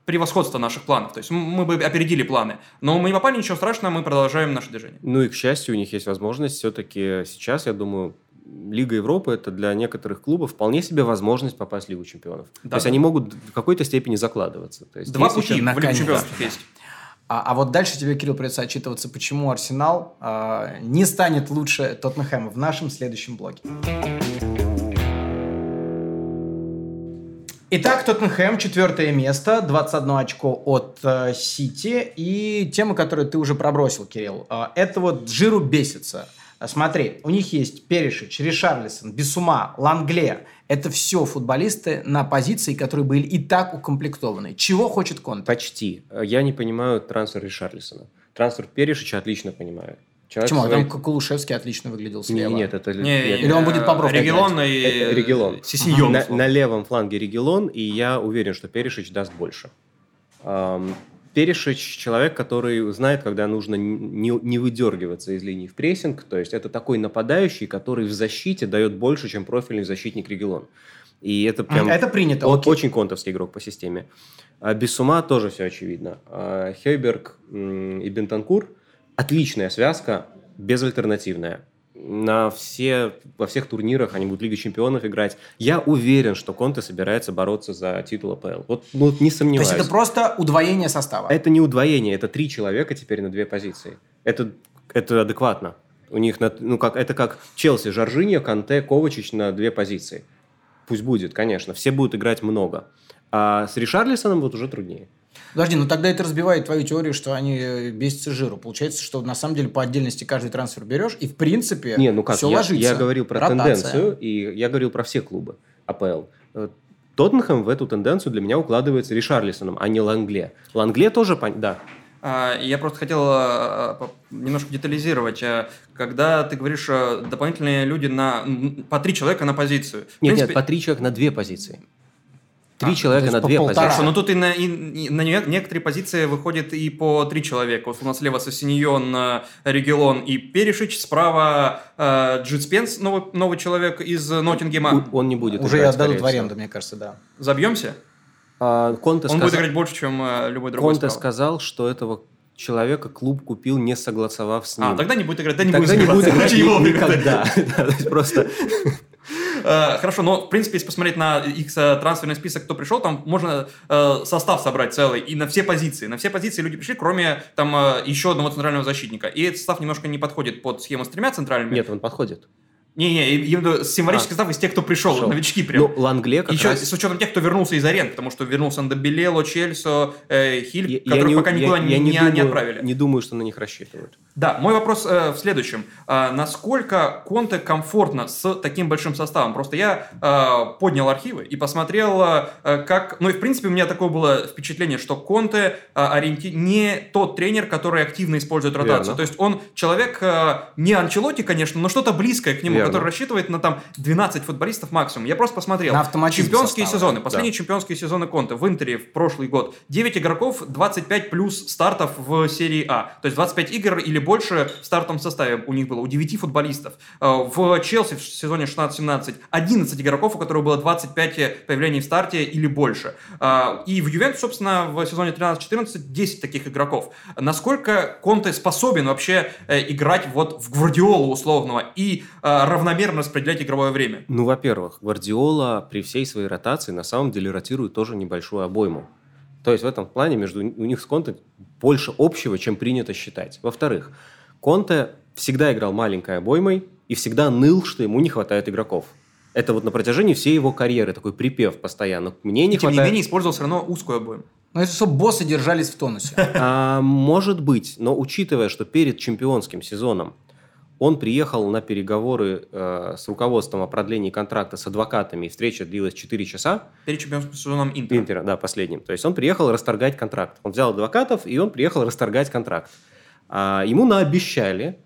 превосходство наших планов. То есть мы бы опередили планы. Но мы не попали, ничего страшного, мы продолжаем наше движение. Ну и, к счастью, у них есть возможность все-таки сейчас, я думаю, Лига Европы – это для некоторых клубов вполне себе возможность попасть в Лигу чемпионов. Да. То есть они могут в какой-то степени закладываться. То есть Два пути в Лигу чемпионов есть. А, а вот дальше тебе, Кирилл, придется отчитываться, почему Арсенал э, не станет лучше Тоттенхэма в нашем следующем блоке. Итак, Тоттенхэм, четвертое место, 21 очко от э, Сити. И тема, которую ты уже пробросил, Кирилл, э, это вот Джиру бесится. Э, смотри, у них есть Перешич, Ришарлисон, Бесума, Лангле. Это все футболисты на позиции, которые были и так укомплектованы. Чего хочет Конте? Почти. Я не понимаю трансфер Ришарлисона. Трансфер Перешича отлично понимаю. Человек Почему? Своей... Там Кулушевский отлично выглядел слева. Не, нет, это... Не, нет. Или он будет по Бровке Регелон и... Это Регелон. Сисиньон. На, на левом фланге Регелон, и я уверен, что Перешич даст больше. Эм, Перешич человек, который знает, когда нужно не, не выдергиваться из линии в прессинг. То есть это такой нападающий, который в защите дает больше, чем профильный защитник Регелон. И это прям... Это принято. Он окей. очень контовский игрок по системе. А без ума тоже все очевидно. А Хейберг и Бентанкур отличная связка, безальтернативная. На все, во всех турнирах они будут Лига Чемпионов играть. Я уверен, что Конте собирается бороться за титул АПЛ. Вот, ну, вот не То сомневаюсь. есть это просто удвоение состава. Это не удвоение, это три человека теперь на две позиции. Это, это адекватно. У них, на- ну, как, это как Челси, Жоржиньо, Канте, Ковачич на две позиции. Пусть будет, конечно. Все будут играть много. А с Ришарлисоном вот уже труднее. Подожди, ну тогда это разбивает твою теорию, что они э, бесятся жиру. Получается, что на самом деле по отдельности каждый трансфер берешь, и в принципе Не, ну как, все я, ложится. я говорил про Ротация. тенденцию, и я говорил про все клубы АПЛ. Э, Тоттенхэм в эту тенденцию для меня укладывается Ришарлисоном, а не Лангле. Лангле тоже, пон- да, А, Я просто хотел по- немножко детализировать. Когда ты говоришь дополнительные люди на по три человека на позицию. В Нет, принципе, нет, по три человека на две позиции. Три А, человека на две полтора. позиции. Хорошо, но тут и на, и- и на не- некоторые позиции выходит и по три человека. Вот у нас слева Сосиньон, э, Регелон и Перешич, справа э, Джит Спенс, новый, новый человек из Ноттингема. Он не будет Уже играть, отдадут в аренду, мне кажется, да. Забьемся? А, Конте Он сказал, будет играть больше, чем э, любой другой Конте справа. сказал, что этого человека клуб купил, не согласовав с ним. А, тогда не будет играть, да не Тогда будет не будет играть никогда. Просто Хорошо, но, в принципе, если посмотреть на их э, трансферный список, кто пришел, там можно э, состав собрать целый и на все позиции. На все позиции люди пришли, кроме там э, еще одного центрального защитника. И этот состав немножко не подходит под схему с тремя центральными. нет, он подходит. Не-не, я в виду символический состав из тех, кто пришел, Шел. новички прям. Ну, Лангле как Еще раз... с учетом тех, кто вернулся из аренд, потому что вернулся Андебелело, Чельсо, э, Хиль, Я- я которых не- пока я- никуда я не, не- не думаю- отправили. Не думаю, что на них рассчитывают. Да, мой вопрос э, в следующем. А, насколько Конте комфортно с таким большим составом? Просто я э, поднял архивы и посмотрел, э, как... Ну и в принципе у меня такое было впечатление, что Конте э, ориенти- не тот тренер, который активно использует ротацию. Верно. То есть он человек э, не Анчелоти, конечно, но что-то близкое к нему, Верно. Который рассчитывает на там 12 футболистов максимум. Я просто посмотрел. На Чемпионские состава. сезоны. Последние Да. чемпионские сезоны Конте в Интере в прошлый год. 9 игроков, 25 плюс стартов в серии А. То есть 25 игр или больше в стартовом составе у них было, у 9 футболистов. Э, В Челси в сезоне 16-17 11 игроков, у которых было 25 появлений в старте или больше. Э, И в Ювентус, собственно, в сезоне 13-14 10 таких игроков. Насколько Конте способен вообще э, играть вот в Гвардиолу условного и э, равномерно распределять игровое время? Ну, во-первых, Гвардиола при всей своей ротации на самом деле ротирует тоже небольшую обойму. То есть в этом плане между у них с Конте больше общего, чем принято считать. Во-вторых, Конте всегда играл маленькой обоймой и всегда ныл, что ему не хватает игроков. Это вот на протяжении всей его карьеры такой припев постоянно. Мне не И тем не хватает. менее использовал все равно узкую обойму. Ну, это чтобы боссы держались в тонусе. А, может быть, но учитывая, что перед чемпионским сезоном он приехал на переговоры э, с руководством о продлении контракта с адвокатами, и встреча длилась 4 часа, Перед чемпионским сезоном Интера. Интера, да, последним. То есть он приехал расторгать контракт. Он взял адвокатов, и он приехал расторгать контракт. А, ему наобещали,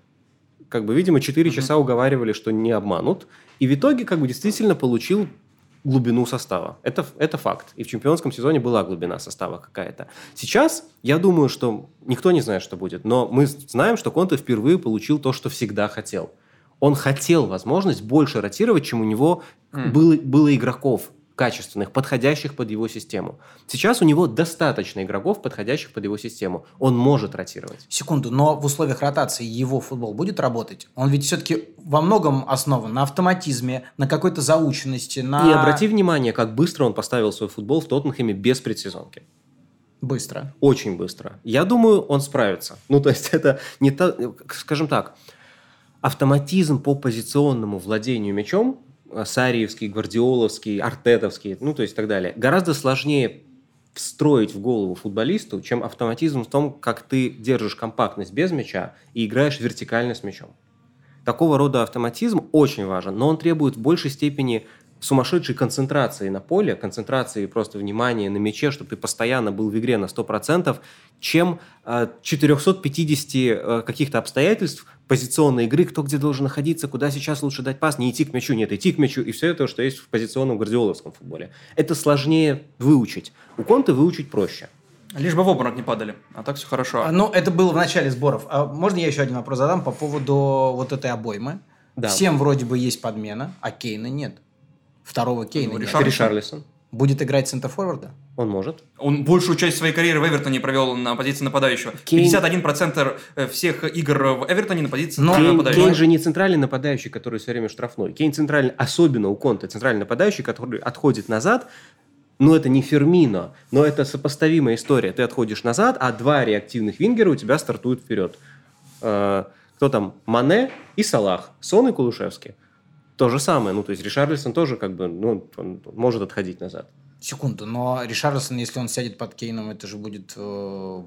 как бы, видимо, 4 Мгм. часа уговаривали, что не обманут. И в итоге, как бы, действительно получил глубину состава. Это, это факт. И в чемпионском сезоне была глубина состава какая-то. Сейчас я думаю, что никто не знает, что будет. Но мы знаем, что Конте впервые получил то, что всегда хотел. Он хотел возможность больше ротировать, чем у него М. было, было игроков качественных, подходящих под его систему. Сейчас у него достаточно игроков, подходящих под его систему. Он может ротировать. Секунду, но в условиях ротации его футбол будет работать? Он ведь все-таки во многом основан на автоматизме, на какой-то заученности, на... И обрати внимание, как быстро он поставил свой футбол в Тоттенхэме без предсезонки. Быстро. Очень быстро. Я думаю, он справится. Ну, то есть это не то, скажем так, автоматизм по позиционному владению мячом, Сариевский, Гвардиоловский, Артетовский, ну, то есть и так далее, гораздо сложнее встроить в голову футболисту, чем автоматизм в том, как ты держишь компактность без мяча и играешь вертикально с мячом. Такого рода автоматизм очень важен, но он требует в большей степени сумасшедшей концентрации на поле, концентрации просто внимания на мяче, чтобы ты постоянно был в игре на 100%, чем э, 450 э, каких-то обстоятельств позиционной игры, кто где должен находиться, куда сейчас лучше дать пас, не идти к мячу, нет, идти к мячу, и все это, что есть в позиционном гвардиоловском футболе. Это сложнее выучить. У Конте выучить проще. Лишь бы в обморок не падали, а так все хорошо. А, Ну, это было в начале сборов. А можно я еще один вопрос задам по поводу вот этой обоймы? Да. Всем вроде бы есть подмена, а Кейна нет. Второго Кейна Ну, нет. Ришарлисон. Ришарлисон. Будет играть центр-форварда? Он может. Он большую часть своей карьеры в Эвертоне провел на позиции нападающего. Кейн- 51% всех игр в Эвертоне на позиции Но- Кейн, нападающего. Кейн же не центральный нападающий, который все время штрафной. Кейн центральный, особенно у Конта, центральный нападающий, который отходит назад. Ну, это не Фермино, но это сопоставимая история. Ты отходишь назад, а два реактивных вингера у тебя стартуют вперед. Э, кто там? Мане и Салах. Сон и Кулушевский. То же самое. Ну, то есть Ришарлисон тоже как бы, ну, он может отходить назад. Секунду, но Ришарлисон, если он сядет под Кейном, это же будет э,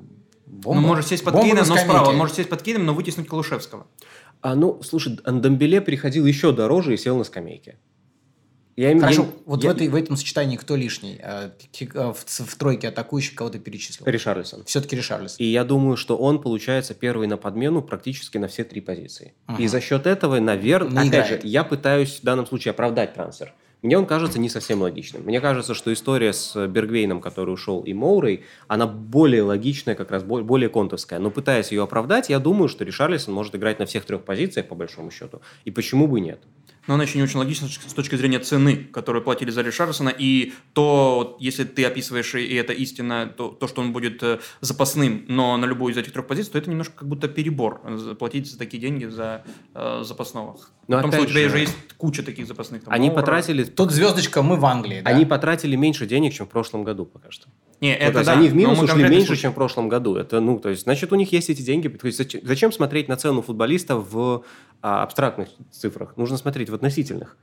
бомба. Он может сесть под Бомба Кейном, но справа. Он может сесть под Кейном, но вытеснуть Калушевского. А, ну, слушай, Андамбеле переходил еще дороже и сел на скамейке. Я, Хорошо, я- вот я- в, этой, в этом сочетании кто лишний? Э, э, В, в тройке атакующих кого ты перечислил? Ришарлисон. Все-таки Ришарлисон. И я думаю, что он получается первый на подмену практически на все три позиции. Ага. И за счет этого, наверное, опять играет. же, я пытаюсь в данном случае оправдать трансфер. Мне он кажется не совсем логичным. Мне кажется, что история с Бергвейном, который ушел, и Моурой, она более логичная, как раз бо- более контовская. Но пытаясь ее оправдать, я думаю, что Ришарлисон может играть на всех трех позициях, по большому счету. И почему бы нет? Но она еще не очень логична с точки зрения цены, которую платили за Ришарлисона. И то, если ты описываешь, и это истина, то, то, что он будет э, запасным, но на любую из этих трех позиций, то это немножко как будто перебор. э, за- Платить за такие деньги за э, запасного. Но Потому что у опять тебя же, уже есть куча таких запасных. там, Они Моура. потратили... Тут звездочка, мы в Англии, да? Они потратили меньше денег, чем в прошлом году пока что. Не, Ну, это то есть да, они в минус ушли меньше, случай. чем в прошлом году. Это, ну, то есть, значит, у них есть эти деньги. То есть, зачем, зачем смотреть на цену футболиста в а, абстрактных цифрах? Нужно смотреть в относительных.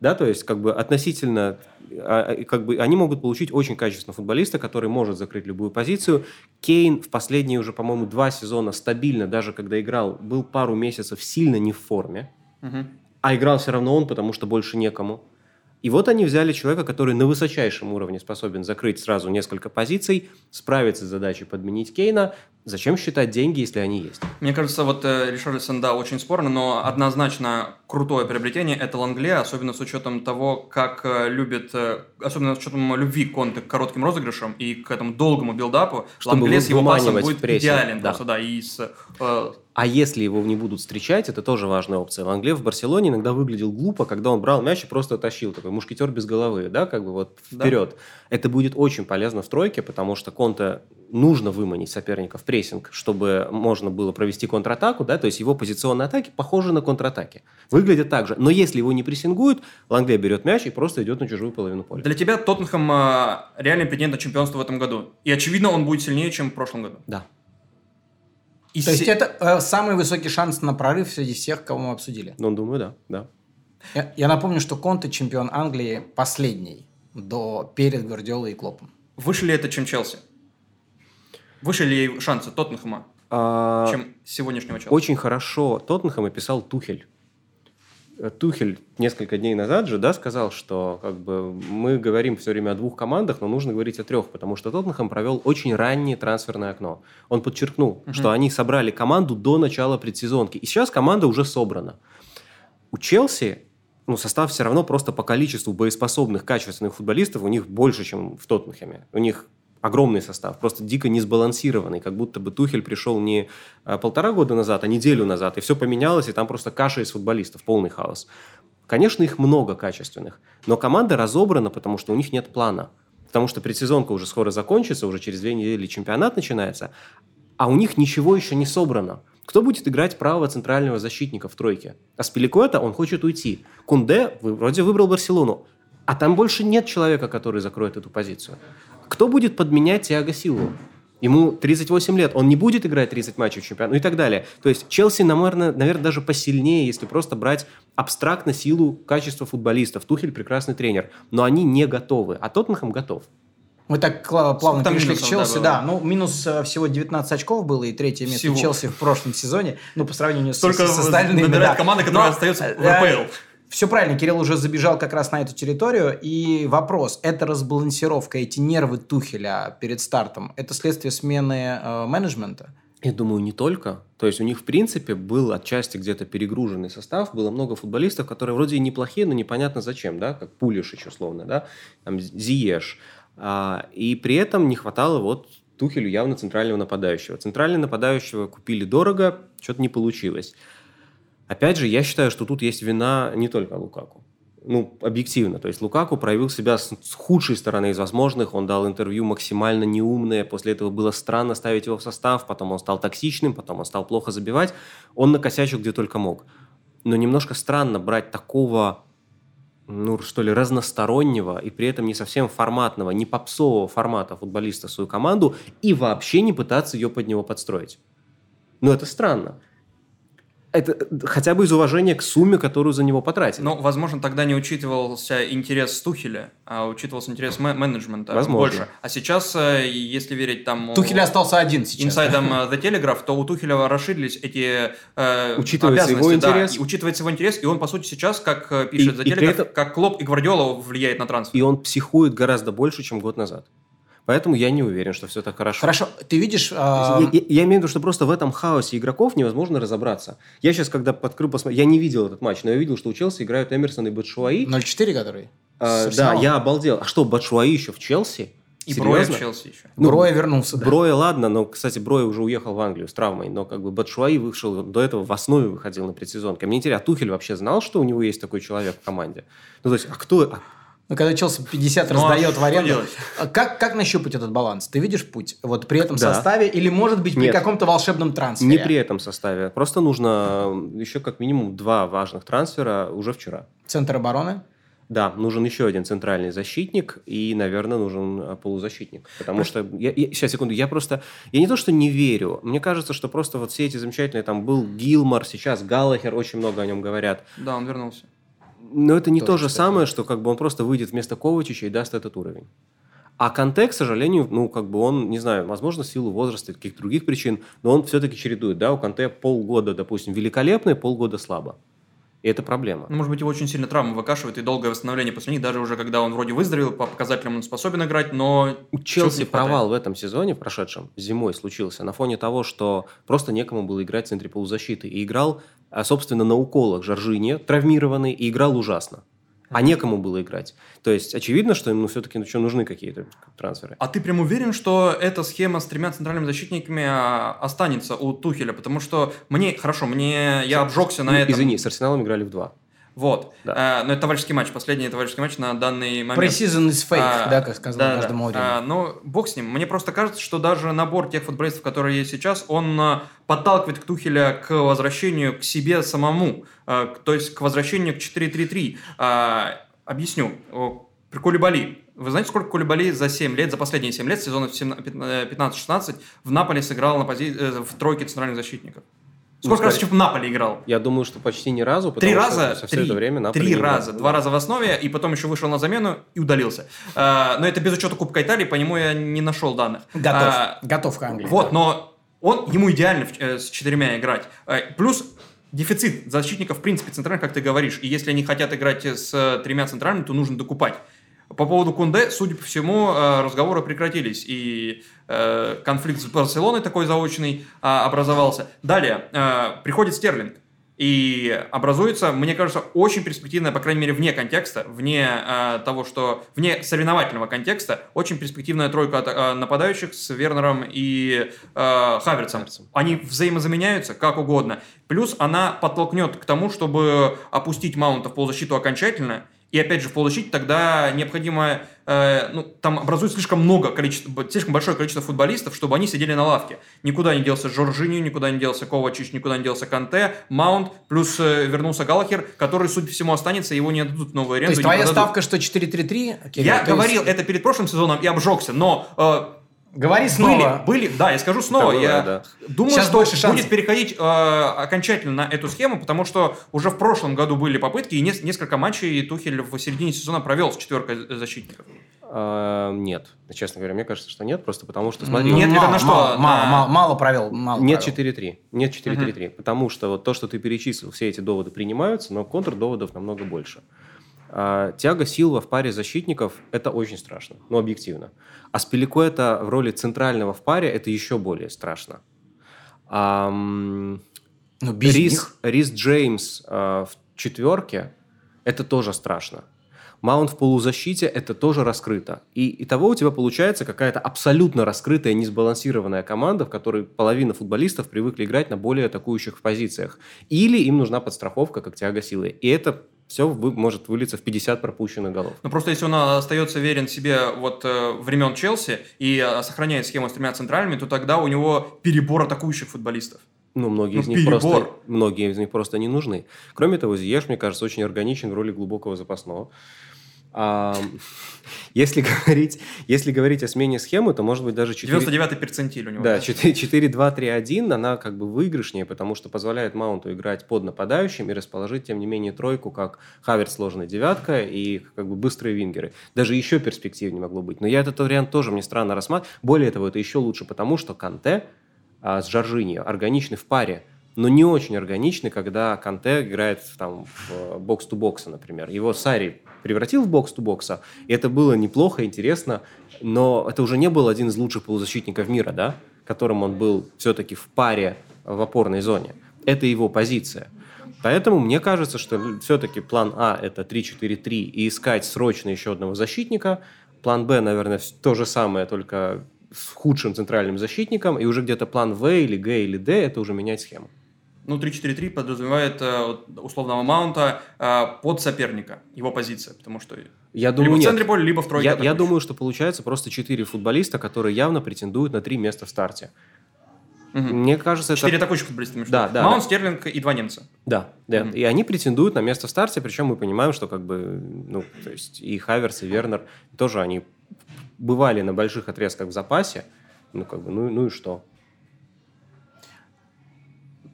Да, то есть, как бы относительно, а, а, как бы они могут получить очень качественного футболиста, который может закрыть любую позицию. Кейн в последние уже, по-моему, два сезона стабильно, даже когда играл, был пару месяцев сильно не в форме. Мгм. А играл все равно он, потому что больше некому. И вот они взяли человека, который на высочайшем уровне способен закрыть сразу несколько позиций, справиться с задачей подменить Кейна. Зачем считать деньги, если они есть? Мне кажется, вот э, Ришарлисон, да, очень спорно, но однозначно крутое приобретение – это Лангле, особенно с учетом того, как э, любит, э, особенно с учетом любви Конте к коротким розыгрышам и к этому долгому билдапу. Чтобы Лангле с его пасом будет прессе, идеален да. просто, да, и с э, А если его не будут встречать, это тоже важная опция. Лангле в Барселоне иногда выглядел глупо, когда он брал мяч и просто тащил. Такой мушкетер без головы, да, как бы вот Да. вперед. Это будет очень полезно в тройке, потому что Конте нужно выманить соперника в прессинг, чтобы можно было провести контратаку, да, то есть его позиционные атаки похожи на контратаки. Выглядят так же. Но если его не прессингуют, Лангле берет мяч и просто идет на чужую половину поля. Для тебя Тоттенхэм э, реальный претендент на чемпионство в этом году. И, очевидно, он будет сильнее, чем в прошлом году. Да. И То есть се- это э, самый высокий шанс на прорыв среди всех, кого мы обсудили. Ну, думаю, да, да. Я, я напомню, что Конте чемпион Англии последний до, перед Гвардиолой и Клопом. Выше ли это, чем Челси? Выше ли шансы Тоттенхэма, А, чем сегодняшнего Челси? Очень хорошо Тоттенхэм описал Тухель. Тухель несколько дней назад же, да, сказал, что как бы мы говорим все время о двух командах, но нужно говорить о трех, потому что Тоттенхэм провел очень раннее трансферное окно. Он подчеркнул, Мгм. что они собрали команду до начала предсезонки, и сейчас команда уже собрана. У Челси ну, состав все равно просто по количеству боеспособных, качественных футболистов у них больше, чем в Тоттенхэме. У них огромный состав, просто дико несбалансированный, как будто бы Тухель пришел не а, полтора года назад, а неделю назад, и все поменялось, и там просто каша из футболистов, полный хаос. Конечно, их много качественных, но команда разобрана, потому что у них нет плана. Потому что предсезонка уже скоро закончится, уже через две недели чемпионат начинается, а у них ничего еще не собрано. Кто будет играть правого центрального защитника в тройке? Аспиликуэта, он хочет уйти. Кунде вроде выбрал Барселону, а там больше нет человека, который закроет эту позицию. Кто будет подменять Тиаго Силу? Ему 38 лет, он не будет играть 30 матчей в чемпионате, ну и так далее. То есть Челси, наверное, наверное, даже посильнее, если просто брать абстрактно силу качества футболистов. Тухель прекрасный тренер, но они не готовы, а Тоттенхэм готов. Мы так плавно Там перешли к Челси, да, да. Ну, минус э, всего 19 очков было и третье место Всего. Челси в прошлом сезоне. Ну, по сравнению с, Только с остальными. набирает да. команда, которая Но, остается э, в РПЛ. Все правильно, Кирилл уже забежал как раз на эту территорию. И вопрос, это разбалансировка, эти нервы Тухеля перед стартом, это следствие смены э, менеджмента? Я думаю, не только. То есть у них, в принципе, был отчасти где-то перегруженный состав, было много футболистов, которые вроде и неплохие, но непонятно зачем, да, как Пулишич условно, да, там Зиеш. А, и при этом не хватало вот Тухелю явно центрального нападающего. Центрального нападающего купили дорого, что-то не получилось. Опять же, я считаю, что тут есть вина не только Лукаку. Ну, объективно. То есть Лукаку проявил себя с, худшей стороны из возможных. Он дал интервью максимально неумное. После этого было странно ставить его в состав. Потом он стал токсичным, потом он стал плохо забивать. Он накосячил где только мог. Но немножко странно брать такого ну, что ли, разностороннего и при этом не совсем форматного, не попсового формата футболиста в свою команду и вообще не пытаться ее под него подстроить. Ну, это странно это хотя бы из уважения к сумме, которую за него потратили. Ну, возможно, тогда не учитывался интерес Тухеля, а учитывался интерес менеджмента возможно. больше. А сейчас, э, если верить там... Тухель остался один сейчас. Инсайдом да? The Telegraph, то у Тухеля расширились эти э, учитывается его интерес. Да, и учитывается его интерес, и он, по сути, сейчас, как э, пишет и, The Telegraph, этом... как Клоп и Гвардиола влияет на трансфер. И он психует гораздо больше, чем год назад. Поэтому я не уверен, что все так хорошо. Хорошо, ты видишь... Э... Я, я, я имею в виду, что просто в этом хаосе игроков невозможно разобраться. Я сейчас, когда подкрыл, посмотрел, я не видел этот матч, но я видел, что у Челси играют Эмерсон и Батшуаи. 0-4 который? А, да, я обалдел. А что, Батшуаи еще в Челси? И Броя в Челси еще. Ну, Броя вернулся, да. Броя, ладно, но, кстати, Броя уже уехал в Англию с травмой, но как бы Батшуаи вышел, до этого в основе выходил на предсезонке. Мне интересно, а Тухель вообще знал, что у него есть такой человек в команде? Ну, то есть, а кто, а ну, когда Челси 50 ну, раздает а в аренду, а как, как нащупать этот баланс? Ты видишь путь? Вот при этом да. составе или, может быть, при каком-то волшебном трансфере? Не при этом составе. Просто нужно еще как минимум два важных трансфера уже вчера. Центр обороны? Да, нужен еще один центральный защитник и, наверное, нужен а, полузащитник. Потому что... Я, я, сейчас, секунду. Я просто... Я не то, что не верю. Мне кажется, что просто вот все эти замечательные... Там был Гилмор, сейчас Галлахер, очень много о нем говорят. Да, он вернулся. Но это не то же самое, что как бы он просто выйдет вместо Ковачича и даст этот уровень. А контекст, к сожалению, ну, как бы он, не знаю, возможно, в силу возраста и каких-то других причин, но он все-таки чередует, да, у Канте полгода, допустим, великолепно полгода слабо. И это проблема. Ну, может быть, его очень сильно травмы выкашивают, и долгое восстановление после них, даже уже когда он вроде выздоровел, по показателям он способен играть, но... У Челси провал в этом сезоне, в прошедшем, зимой случился, на фоне того, что просто некому было играть в центре полузащиты. И играл собственно, на уколах Жоржини, травмированный, и играл ужасно. А некому было играть. То есть, очевидно, что ему ну, все-таки ну, что, нужны какие-то трансферы. А ты прям уверен, что эта схема с тремя центральными защитниками а, останется у Тухеля? Потому что мне, хорошо, мне, я обжегся на этом. Извини, с Арсеналом играли в два. Вот. Да. А, но это товарищеский матч, последний товарищеский матч на данный момент. Pre-season is fake, а, да, как сказал да, каждому да. а, Ну, бог с ним. Мне просто кажется, что даже набор тех футболистов, которые есть сейчас, он а, подталкивает к Тухеля к возвращению к себе самому. А, то есть к возвращению к 4-3-3. А, объясню. При Кулибали. Вы знаете, сколько Кулибали за 7 лет, за последние 7 лет, сезона 15-16, в Наполе сыграл на пози... Э, в тройке центральных защитников? Сколько ну, раз еще в Наполе играл? Я думаю, что почти ни разу. Три раза? Со все это время Наполе Три раза. Два раза в основе, и потом еще вышел на замену и удалился. А, но это без учета Кубка Италии, по нему я не нашел данных. Готов. А, Готов к Англии. Вот, но он, ему идеально э, с четырьмя играть. А, плюс дефицит защитников, в принципе, центральных, как ты говоришь. И если они хотят играть с тремя центральными, то нужно докупать. По поводу Кунде, судя по всему, э, разговоры прекратились, и э, конфликт с Барселоной такой заочный а, образовался. Далее, э, приходит Стерлинг, и образуется, мне кажется, очень перспективная, по крайней мере, вне контекста, вне того, что... вне соревновательного контекста, очень перспективная тройка нападающих с Вернером и э, Хаверцем. Они взаимозаменяются как угодно. Плюс она подтолкнет к тому, чтобы опустить Маунта в полузащиту окончательно – и опять же, в полузащите тогда необходимо, э, ну, там образуется слишком много количества, слишком большое количество футболистов, чтобы они сидели на лавке. Никуда не делся Жоржиню, никуда не делся Ковачич, никуда не делся Канте, Маунт, плюс э, вернулся Галахер, который, судя по всему, останется, его не отдадут в новую аренду. То есть твоя ставка, что 4-3-3? Я говорил есть... это перед прошлым сезоном и обжегся, но... Э, Говори снова. Были, были, да, я скажу снова. Было, я да. думаю, Сейчас что больше будет переходить э, окончательно на эту схему, потому что уже в прошлом году были попытки, и не, несколько матчей Тухель в середине сезона провел с четверкой защитников. Uh, нет. Честно говоря, мне кажется, что нет, просто потому что... Смотри, нет, ну, это на что? Мало, мало, мало, мало провел. Мало нет 4-3. Нет 4-3-3. Uh-huh. Потому что вот то, что ты перечислил, все эти доводы принимаются, но контрдоводов намного больше. А, Тяга Силва в паре защитников – это очень страшно, ну, объективно. А Спиликуэта в роли центрального в паре – это еще более страшно. А, Но без Рис, них... Рис Джеймс а, в четверке – это тоже страшно. Маунт в полузащите – это тоже раскрыто. И, и того у тебя получается какая-то абсолютно раскрытая, несбалансированная команда, в которой половина футболистов привыкли играть на более атакующих позициях. Или им нужна подстраховка, как тяга силы. И это все вы, может вылиться в 50 пропущенных голов. Ну просто если он остается верен себе вот э, времен Челси и э, сохраняет схему с тремя центральными, то тогда у него перебор атакующих футболистов. Ну, многие, ну, из них просто, многие из них просто не нужны. Кроме того, Зиеш, мне кажется, очень органичен в роли глубокого запасного. Если, говорить, если говорить о смене схемы, то может быть даже 4... 99-й перцентиль у него. Да, 4-2-3-1, она как бы выигрышнее, потому что позволяет Маунту играть под нападающим и расположить, тем не менее, тройку, как Хаверт сложная девятка и как бы быстрые вингеры. Даже еще перспективнее могло быть. Но я этот вариант тоже мне странно рассматриваю. Более того, это еще лучше, потому что Канте а, с Жоржини органичны в паре, но не очень органичны, когда Канте играет там, в бокс-ту-бокса, например. Его Сари превратил в бокс-ту-бокса, и это было неплохо, интересно, но это уже не был один из лучших полузащитников мира, да, которым он был все-таки в паре в опорной зоне. Это его позиция. Поэтому мне кажется, что все-таки план А – это 3-4-3 и искать срочно еще одного защитника. План Б, наверное, то же самое, только с худшим центральным защитником, и уже где-то план В или Г или Д – это уже менять схему. Ну, 3-4-3 подразумевает э, условного маунта э, под соперника, его позиция, потому что я думаю, либо в центре поля, либо в тройке. Я, я думаю, что получается просто 4 футболиста, которые явно претендуют на 3 места в старте. Угу. Мне кажется, Четыре это... атакующих футболиста да, да, Маунт, да. Стерлинг и два немца. Да, да. Угу. И они претендуют на место в старте, причем мы понимаем, что как бы, ну, то есть и Хаверс, и Вернер тоже они бывали на больших отрезках в запасе, ну, как бы, ну, ну и что?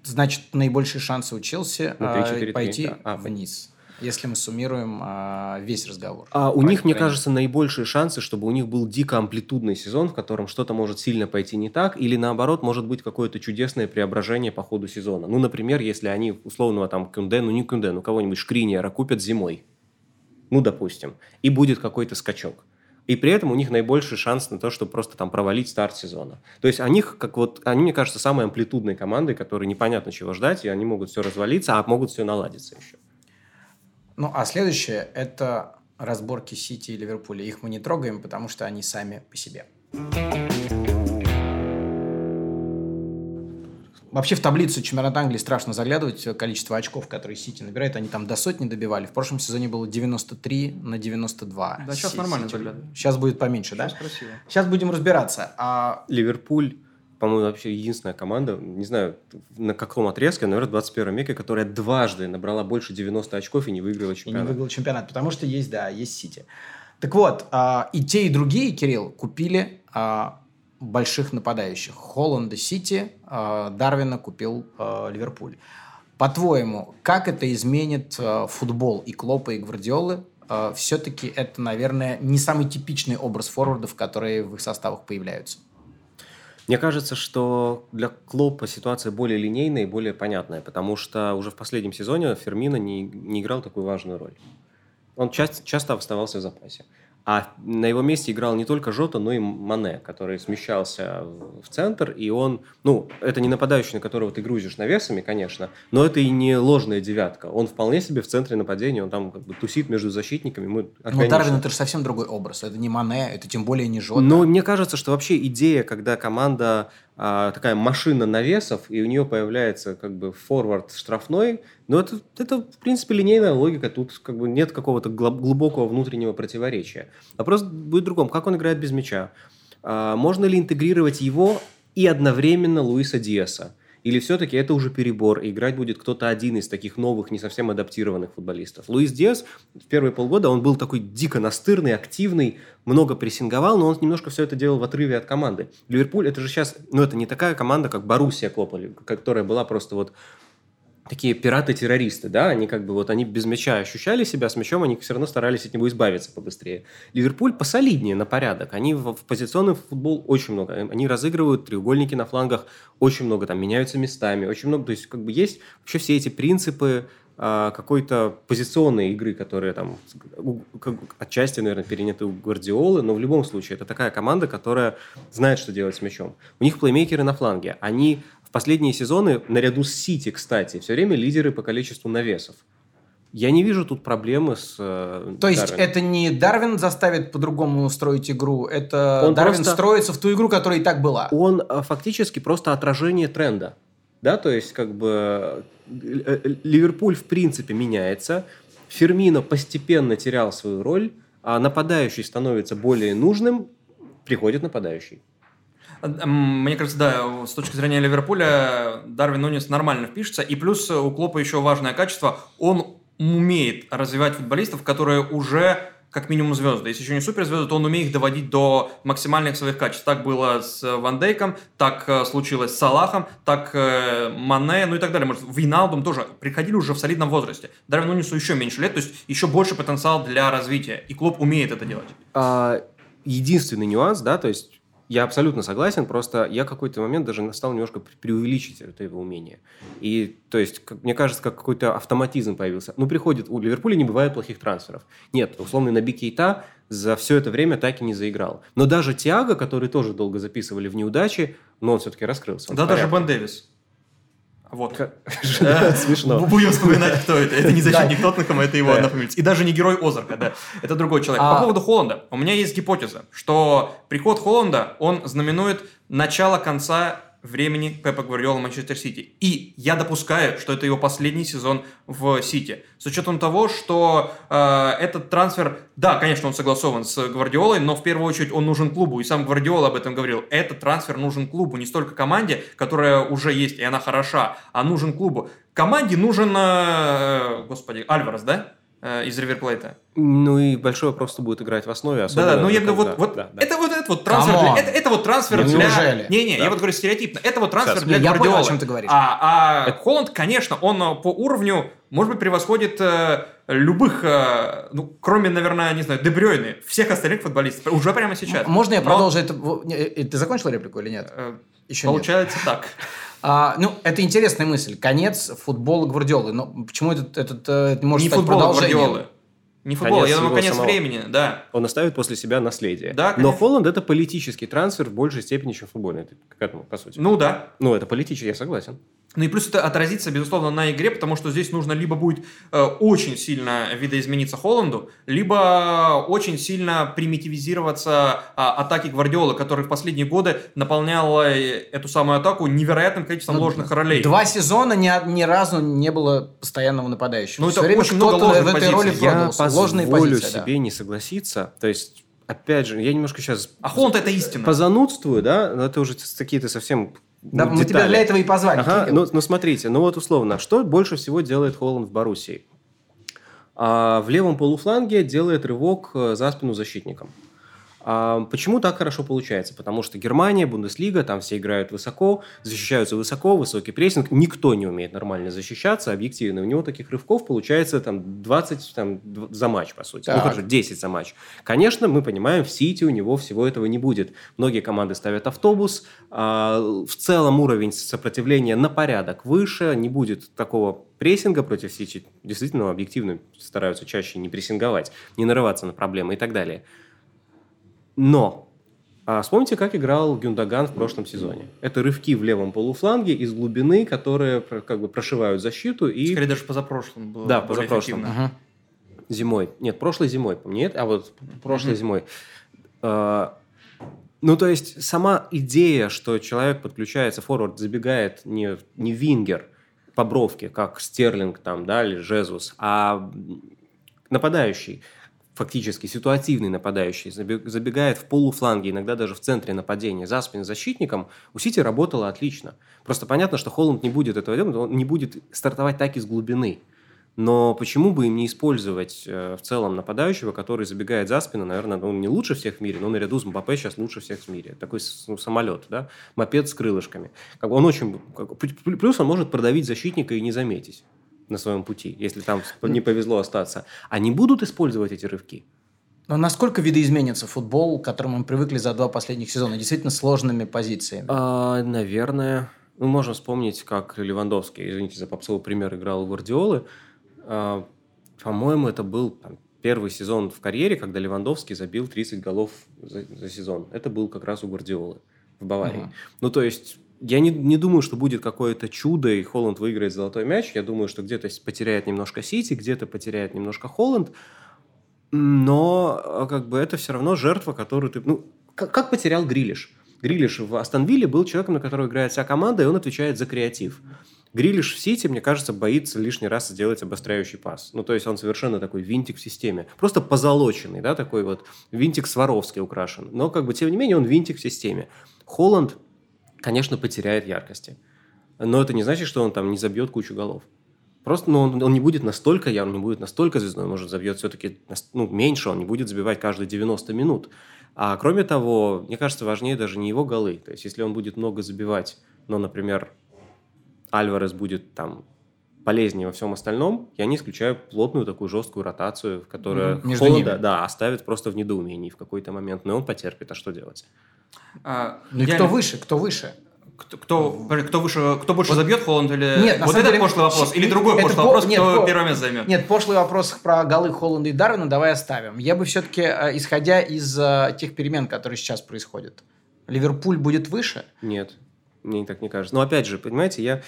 Значит, наибольшие шансы у Челси ну, 3 -4 -3, пойти да. а, вниз, если мы суммируем а, весь разговор. А у них, мне кажется, наибольшие шансы, чтобы у них был дико амплитудный сезон, в котором что-то может сильно пойти не так, или наоборот, может быть какое-то чудесное преображение по ходу сезона. Ну, например, если они условного там Кюнде, ну не Кюнде, ну кого-нибудь Шкриниера купят зимой, ну, допустим, и будет какой-то скачок. И при этом у них наибольший шанс на то, чтобы просто там провалить старт сезона. То есть они, как вот, они, мне кажется, самые амплитудные команды, которые непонятно чего ждать, и они могут все развалиться, а могут все наладиться еще. Ну, а следующее – это разборки Сити и Ливерпуля. Их мы не трогаем, потому что они сами по себе. Вообще в таблицу чемпионата Англии страшно заглядывать. Количество очков, которые Сити набирает, они там до сотни добивали. В прошлом сезоне было 93 на 92. Да, сейчас Си- нормально заглядывать. Сейчас будет поменьше, сейчас да? красиво. Сейчас будем разбираться. А... Ливерпуль, по-моему, вообще единственная команда, не знаю, на каком отрезке, наверное, в 21 веке, которая дважды набрала больше 90 очков и не выиграла чемпионат. И не выиграла чемпионат, потому что есть, да, есть Сити. Так вот, а, и те, и другие, Кирилл, купили а, больших нападающих. Холланда Сити, э, Дарвина купил э, Ливерпуль. По-твоему, как это изменит э, футбол и Клопа, и Гвардиолы? Все-таки это, наверное, не самый типичный образ форвардов, которые в их составах появляются. Мне кажется, что для Клопа ситуация более линейная и более понятная, потому что уже в последнем сезоне Фермина не, не играл такую важную роль. Он часто, часто оставался в запасе. А на его месте играл не только Жота, но и Мане, который смещался в центр, и он, ну, это не нападающий, на которого ты грузишь навесами, конечно, но это и не ложная девятка. Он вполне себе в центре нападения, он там как бы тусит между защитниками. Мы но Дарвин это же совсем другой образ, это не Мане, это тем более не Жота. Но мне кажется, что вообще идея, когда команда такая машина навесов, и у нее появляется как бы форвард штрафной, но ну, это, это, в принципе, линейная логика, тут как бы нет какого-то глубокого внутреннего противоречия. Вопрос будет другом, как он играет без мяча? А, можно ли интегрировать его и одновременно Луиса Диаса? Или все-таки это уже перебор, и играть будет кто-то один из таких новых, не совсем адаптированных футболистов? Луис Диас в первые полгода, он был такой дико настырный, активный, много прессинговал, но он немножко все это делал в отрыве от команды. Ливерпуль, это же сейчас, ну это не такая команда, как Боруссия Клопа, которая была просто вот такие пираты-террористы, да, они как бы вот, они без мяча ощущали себя, с мячом они все равно старались от него избавиться побыстрее. Ливерпуль посолиднее на порядок, они в, в позиционный футбол очень много, они разыгрывают треугольники на флангах очень много, там меняются местами, очень много, то есть как бы есть вообще все эти принципы а, какой-то позиционной игры, которая там как, отчасти, наверное, переняты у Гвардиолы, но в любом случае это такая команда, которая знает, что делать с мячом. У них плеймейкеры на фланге, они в последние сезоны, наряду с Сити, кстати, все время лидеры по количеству навесов. Я не вижу тут проблемы с э, То есть Дарвином. это не Дарвин заставит по-другому строить игру, это Он Дарвин просто- строится в ту игру, которая и так была. Он э, фактически просто отражение тренда. Да, то есть, как бы э, Ливерпуль в принципе меняется. Фермино постепенно терял свою роль, а нападающий становится более нужным, приходит нападающий. Мне кажется, да, с точки зрения Ливерпуля Дарвин Нунес нормально впишется. И плюс у Клопа еще важное качество. Он умеет развивать футболистов, которые уже как минимум звезды. Если еще не суперзвезды, то он умеет их доводить до максимальных своих качеств. Так было с Ван Дейком, так э, случилось с Салахом, так э, Мане, ну и так далее. Может, Виналдум тоже приходили уже в солидном возрасте. Дарвин Нунесу еще меньше лет, то есть еще больше потенциал для развития. И Клоп умеет это делать. А, единственный нюанс, да, то есть я абсолютно согласен, просто я какой-то момент даже стал немножко пре- преувеличить это его умение. И, то есть, как- мне кажется, как какой-то автоматизм появился. Ну, приходит, у Ливерпуля не бывает плохих трансферов. Нет, условно, Наби Кейта за все это время так и не заиграл. Но даже Тиаго, который тоже долго записывали в неудачи, но он все-таки раскрылся. он Да, даже. Бен Дэвис. Вот. Да, Смешно. Будем вспоминать, кто это. Это не защитник Тоттенхэма, это его однофамильец. И даже не герой Озарка, да. Это другой человек. А- По поводу Холланда. У меня есть гипотеза, что приход Холланда, он знаменует начало конца времени Пепа Гвардиола Манчестер Сити. И я допускаю, что это его последний сезон в Сити. С учетом того, что э, этот трансфер, да, конечно, он согласован с Гвардиолой, но в первую очередь он нужен клубу. И сам Гвардиола об этом говорил. Этот трансфер нужен клубу, не столько команде, которая уже есть, и она хороша, а нужен клубу. Команде нужен, э, господи, Альварес, да? Э, из Риверплейта. Ну и большой вопрос, кто будет играть в основе. Да, особенно да, ну я говорю, вот, когда- вот да, да. это вот это вот трансфер, для, это, это вот трансфер Ну, для... неужели? Не-не, Да. я вот говорю стереотипно, это вот трансфер Сейчас. для Не, я понял, Гвардиолы. о чем ты говоришь. А, а Холланд, конечно, он э, по уровню, может быть, превосходит э, любых, э, ну, кроме, наверное, не знаю, Дебрёйны, всех остальных футболистов, уже прямо сейчас. Можно я Но, продолжу это? не, Ты закончил реплику или нет? Еще нет. Получается так. А, ну, это интересная мысль. Конец футбола Гвардиолы. Но почему этот, этот э, это может не стать футбол продолжением? Гвардиолы. Не футбол, я Конец думаю, его конец самого. времени, да. Он оставит после себя наследие. Да, Но конечно. Холланд это политический трансфер в большей степени, чем футбольный. К этому, по сути. Ну да, Ну, это политический, я согласен. Ну и плюс это отразится, безусловно, на игре, потому что здесь нужно либо будет э, очень сильно видоизмениться Холланду, либо очень сильно примитивизироваться а, атаки Гвардиолы, который в последние годы наполнял э, эту самую атаку невероятным количеством Ну, ложных ролей. Два сезона ни, ни разу не было постоянного нападающего. Ну, это время очень много ложных в этой позиций. роли Я позволю позиции, да. себе не согласиться. То есть, опять же, я немножко сейчас А Холланд это истина. позанудствую, да, но это уже какие-то совсем Да, ну, мы тебя детали. для этого и позвали. Ага, ну, ну смотрите, ну вот условно, что больше всего делает Холланд в Боруссии? А, в левом полуфланге делает рывок э, за спину защитникам. А почему так хорошо получается? Потому что Германия, Бундеслига, там все играют высоко, защищаются высоко, высокий прессинг. Никто не умеет нормально защищаться, объективно. У него таких рывков получается там 20 там, за матч, по сути. Ну, Так. хорошо, 10 за матч. Конечно, мы понимаем, в Сити у него всего этого не будет. Многие команды ставят автобус. а, в целом уровень сопротивления на порядок выше. Не будет такого прессинга против Сити. Действительно, объективно стараются чаще не прессинговать, не нарываться на проблемы и так далее. Но а вспомните, как играл Гюндаган в прошлом сезоне. Это рывки в левом полуфланге из глубины, которые как бы прошивают защиту и Скорее даже позапрошлым было Да, позапрошлым. Мгм. зимой. Нет, прошлой зимой, нет, а вот прошлой зимой. А, Ну, то есть, сама идея, что человек подключается, форвард забегает не, не вингер по бровке, как Стерлинг там, да, или Жезус, а нападающий, фактически ситуативный нападающий, забе- забегает в полуфланге, иногда даже в центре нападения, за спиной защитником, у Сити работало отлично. Просто понятно, что Холланд не будет этого делать, он не будет стартовать так из глубины. Но почему бы им не использовать э, в целом нападающего, который забегает за спину, наверное, он не лучше всех в мире, но наряду с Мбаппе сейчас лучше всех в мире. Такой ну, самолет, да, мопед с крылышками. Как он очень... как- плю- плюс он может продавить защитника и не заметить на своем пути, если там не повезло остаться. Они будут использовать эти рывки? Но насколько видоизменится футбол, к которому мы привыкли за два последних сезона, действительно сложными позициями? А, наверное. Мы можем вспомнить, как Левандовский, извините за попсовый пример, играл у Гвардиолы. А, по-моему, это был там, первый сезон в карьере, когда Левандовский забил 30 голов за, за сезон. Это был как раз у Гвардиолы в Баварии. Мгм. Ну, то есть, я не, не думаю, что будет какое-то чудо, и Холланд выиграет золотой мяч. Я думаю, что где-то потеряет немножко Сити, где-то потеряет немножко Холланд. Но а, как бы это все равно жертва, которую ты... Ну, как, как потерял Грилиш? Грилиш в Астон Вилле был человеком, на которого играет вся команда, и он отвечает за креатив. Грилиш в Сити, мне кажется, боится лишний раз сделать обостряющий пас. Ну, то есть он совершенно такой винтик в системе. Просто позолоченный, да, такой вот винтик Сваровский украшен. Но, как бы, тем не менее, он винтик в системе. Холланд, конечно, потеряет яркости. Но это не значит, что он там не забьет кучу голов. Просто ну, он, он не будет настолько явно, не будет настолько звездой, он может забьет все-таки ну, меньше, он не будет забивать каждые 90 минут. А кроме того, мне кажется, важнее даже не его голы. То есть, если он будет много забивать, но, например, Альварес будет там полезнее во всем остальном, я не исключаю плотную такую жесткую ротацию, которая mm-hmm. Холода да, оставит просто в недоумении в какой-то момент, но он потерпит, а что делать? А, ну и кто выше, кто выше? Кто, кто, кто, выше, кто больше вот, забьет Холланд или... Нет, вот это деле, пошлый вопрос. Или другой пошлый по... вопрос, нет, кто по... первое место займет. Нет, пошлый вопрос про голы Холланда и Дарвина давай оставим. Я бы все-таки, э, исходя из uh, тех перемен, которые сейчас происходят, Ливерпуль будет выше? Нет, мне так не кажется. Но опять же, понимаете, я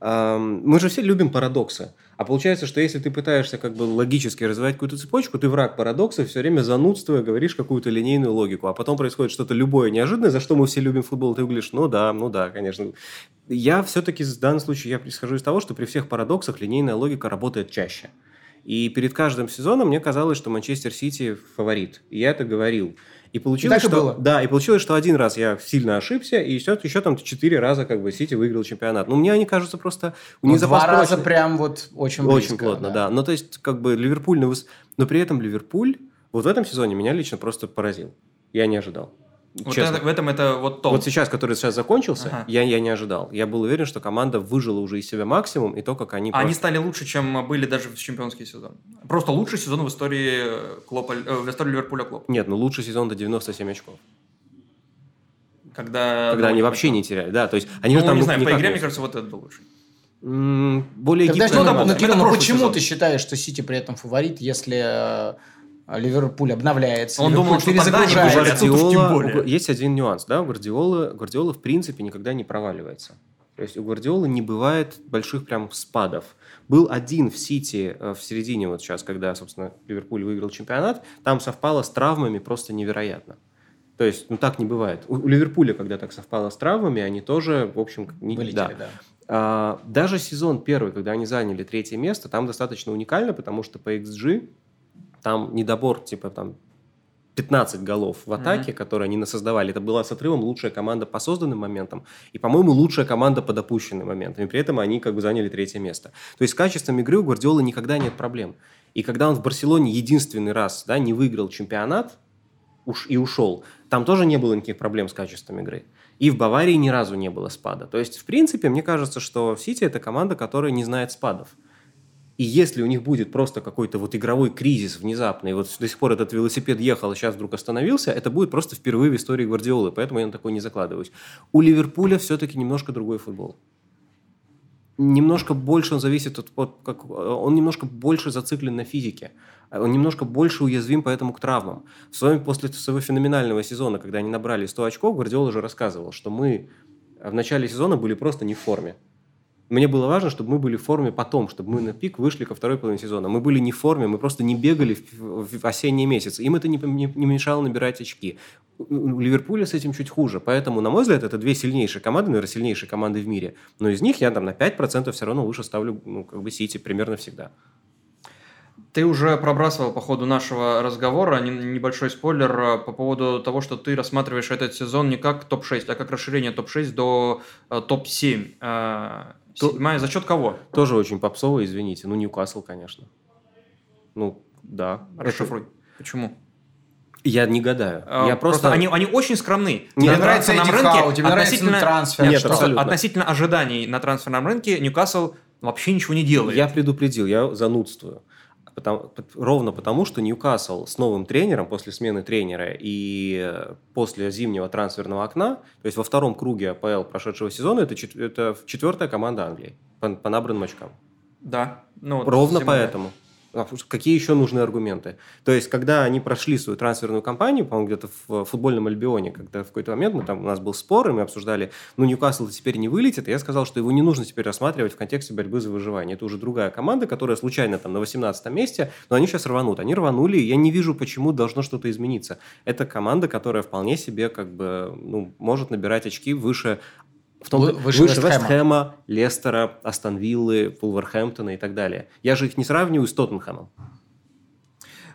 мы же все любим парадоксы. А получается, что если ты пытаешься как бы логически развивать какую-то цепочку, ты враг парадоксов, все время занудствуя, говоришь какую-то линейную логику, а потом происходит что-то любое неожиданное, за что мы все любим футбол, ты говоришь, ну да, ну да, конечно. Я все-таки в данном случае, я исхожу из того, что при всех парадоксах линейная логика работает чаще. И перед каждым сезоном мне казалось, что Манчестер Сити фаворит. И я это говорил. И получилось, и что, было. Да, и получилось, что один раз я сильно ошибся, и еще, еще там четыре раза как бы Сити выиграл чемпионат. Ну, мне они кажутся просто... У них ну, два раза прочный. прям вот очень близко. Очень плотно, да. да. Ну, то есть, как бы Ливерпуль... Но при этом Ливерпуль вот в этом сезоне меня лично просто поразил. Я не ожидал. Вот это, в этом это вот то. Вот сейчас, который сейчас закончился, ага. я, я не ожидал. Я был уверен, что команда выжила уже из себя максимум, и то, как они... Просто... Они стали лучше, чем были даже в чемпионский сезон. Просто лучший сезон в истории, Клопа, э, в истории Ливерпуля Клопа. Нет, ну лучший сезон до 97 очков. Когда, Когда они вообще не теряли, да. То есть они ну, же там не знаю, по игре, мне кажется, вот это был лучший. более Когда что там, ну, Кирилл, ну почему сезон. ты считаешь, что Сити при этом фаворит, если э, а Ливерпуль обновляется. Он Ливерпуль думал, что тогда не Гвардиола, Есть один нюанс, да, у Гвардиолы, Гвардиола в принципе никогда не проваливается. То есть у Гвардиолы не бывает больших прям спадов. Был один в Сити э, в середине вот сейчас, когда, собственно, Ливерпуль выиграл чемпионат, там совпало с травмами просто невероятно. То есть, ну так не бывает. У, у Ливерпуля, когда так совпало с травмами, они тоже, в общем, не... Вылетели, да. да. А, даже сезон первый, когда они заняли третье место, там достаточно уникально, потому что по XG там недобор, типа там 15 голов в атаке, mm-hmm. которые они насоздавали. Это была с отрывом лучшая команда по созданным моментам и, по-моему, лучшая команда по допущенным моментам. И при этом они как бы заняли третье место. То есть с качеством игры у Гвардиолы никогда нет проблем. И когда он в Барселоне единственный раз да, не выиграл чемпионат уж и ушел, там тоже не было никаких проблем с качеством игры. И в Баварии ни разу не было спада. То есть, в принципе, мне кажется, что Сити – это команда, которая не знает спадов. И если у них будет просто какой-то вот игровой кризис внезапный, вот до сих пор этот велосипед ехал, а сейчас вдруг остановился, это будет просто впервые в истории Гвардиолы, поэтому я на такой не закладываюсь. У Ливерпуля все-таки немножко другой футбол. Немножко больше он зависит от, от как, он немножко больше зациклен на физике. Он немножко больше уязвим поэтому к травмам. В своем, после своего феноменального сезона, когда они набрали 100 очков, Гвардиола уже рассказывал, что мы в начале сезона были просто не в форме. Мне было важно, чтобы мы были в форме потом, чтобы мы на пик вышли ко второй половине сезона. Мы были не в форме, мы просто не бегали в, в осенний месяц. Им это не, не, не мешало набирать очки. У Ливерпуля с этим чуть хуже. Поэтому, на мой взгляд, это две сильнейшие команды, наверное, сильнейшие команды в мире. Но из них я там на 5% все равно выше ставлю ну, как бы Сити примерно всегда. Ты уже пробрасывал по ходу нашего разговора небольшой спойлер э, по поводу того, что ты рассматриваешь этот сезон не как топ-6, а как расширение топ-6 до э, топ-7. То... Седьмая за счет кого? Тоже очень попсовая, извините. Ну, Ньюкасл, конечно. Ну, да. Расшифруй. Это... Почему? Я не гадаю. А, я просто... просто... Они, они очень скромны. Мне тебе нравится на рынке Хау, тебе относительно... трансфер. Нет, что? абсолютно. Относительно ожиданий на трансферном рынке Ньюкасл вообще ничего не делает. Я предупредил, я занудствую. Потому, ровно потому, что Ньюкасл с новым тренером после смены тренера и после зимнего трансферного окна, то есть во втором круге АПЛ прошедшего сезона, это, чет, это четвертая команда Англии по, по набранным очкам. Да. Ну, Ровно поэтому. А какие еще нужны аргументы? То есть, когда они прошли свою трансферную кампанию, по-моему, где-то в футбольном Альбионе, когда в какой-то момент мы, там, у нас был спор, и мы обсуждали, ну, Ньюкасл теперь не вылетит, и я сказал, что его не нужно теперь рассматривать в контексте борьбы за выживание. Это уже другая команда, которая случайно там на 18 месте, но они сейчас рванут. Они рванули, и я не вижу, почему должно что-то измениться. Это команда, которая вполне себе как бы, ну, может набирать очки выше в том, выше, выше Вестхэма, Лестера, Астон Виллы, Вулверхэмптона и так далее. Я же их не сравниваю с Тоттенхэмом.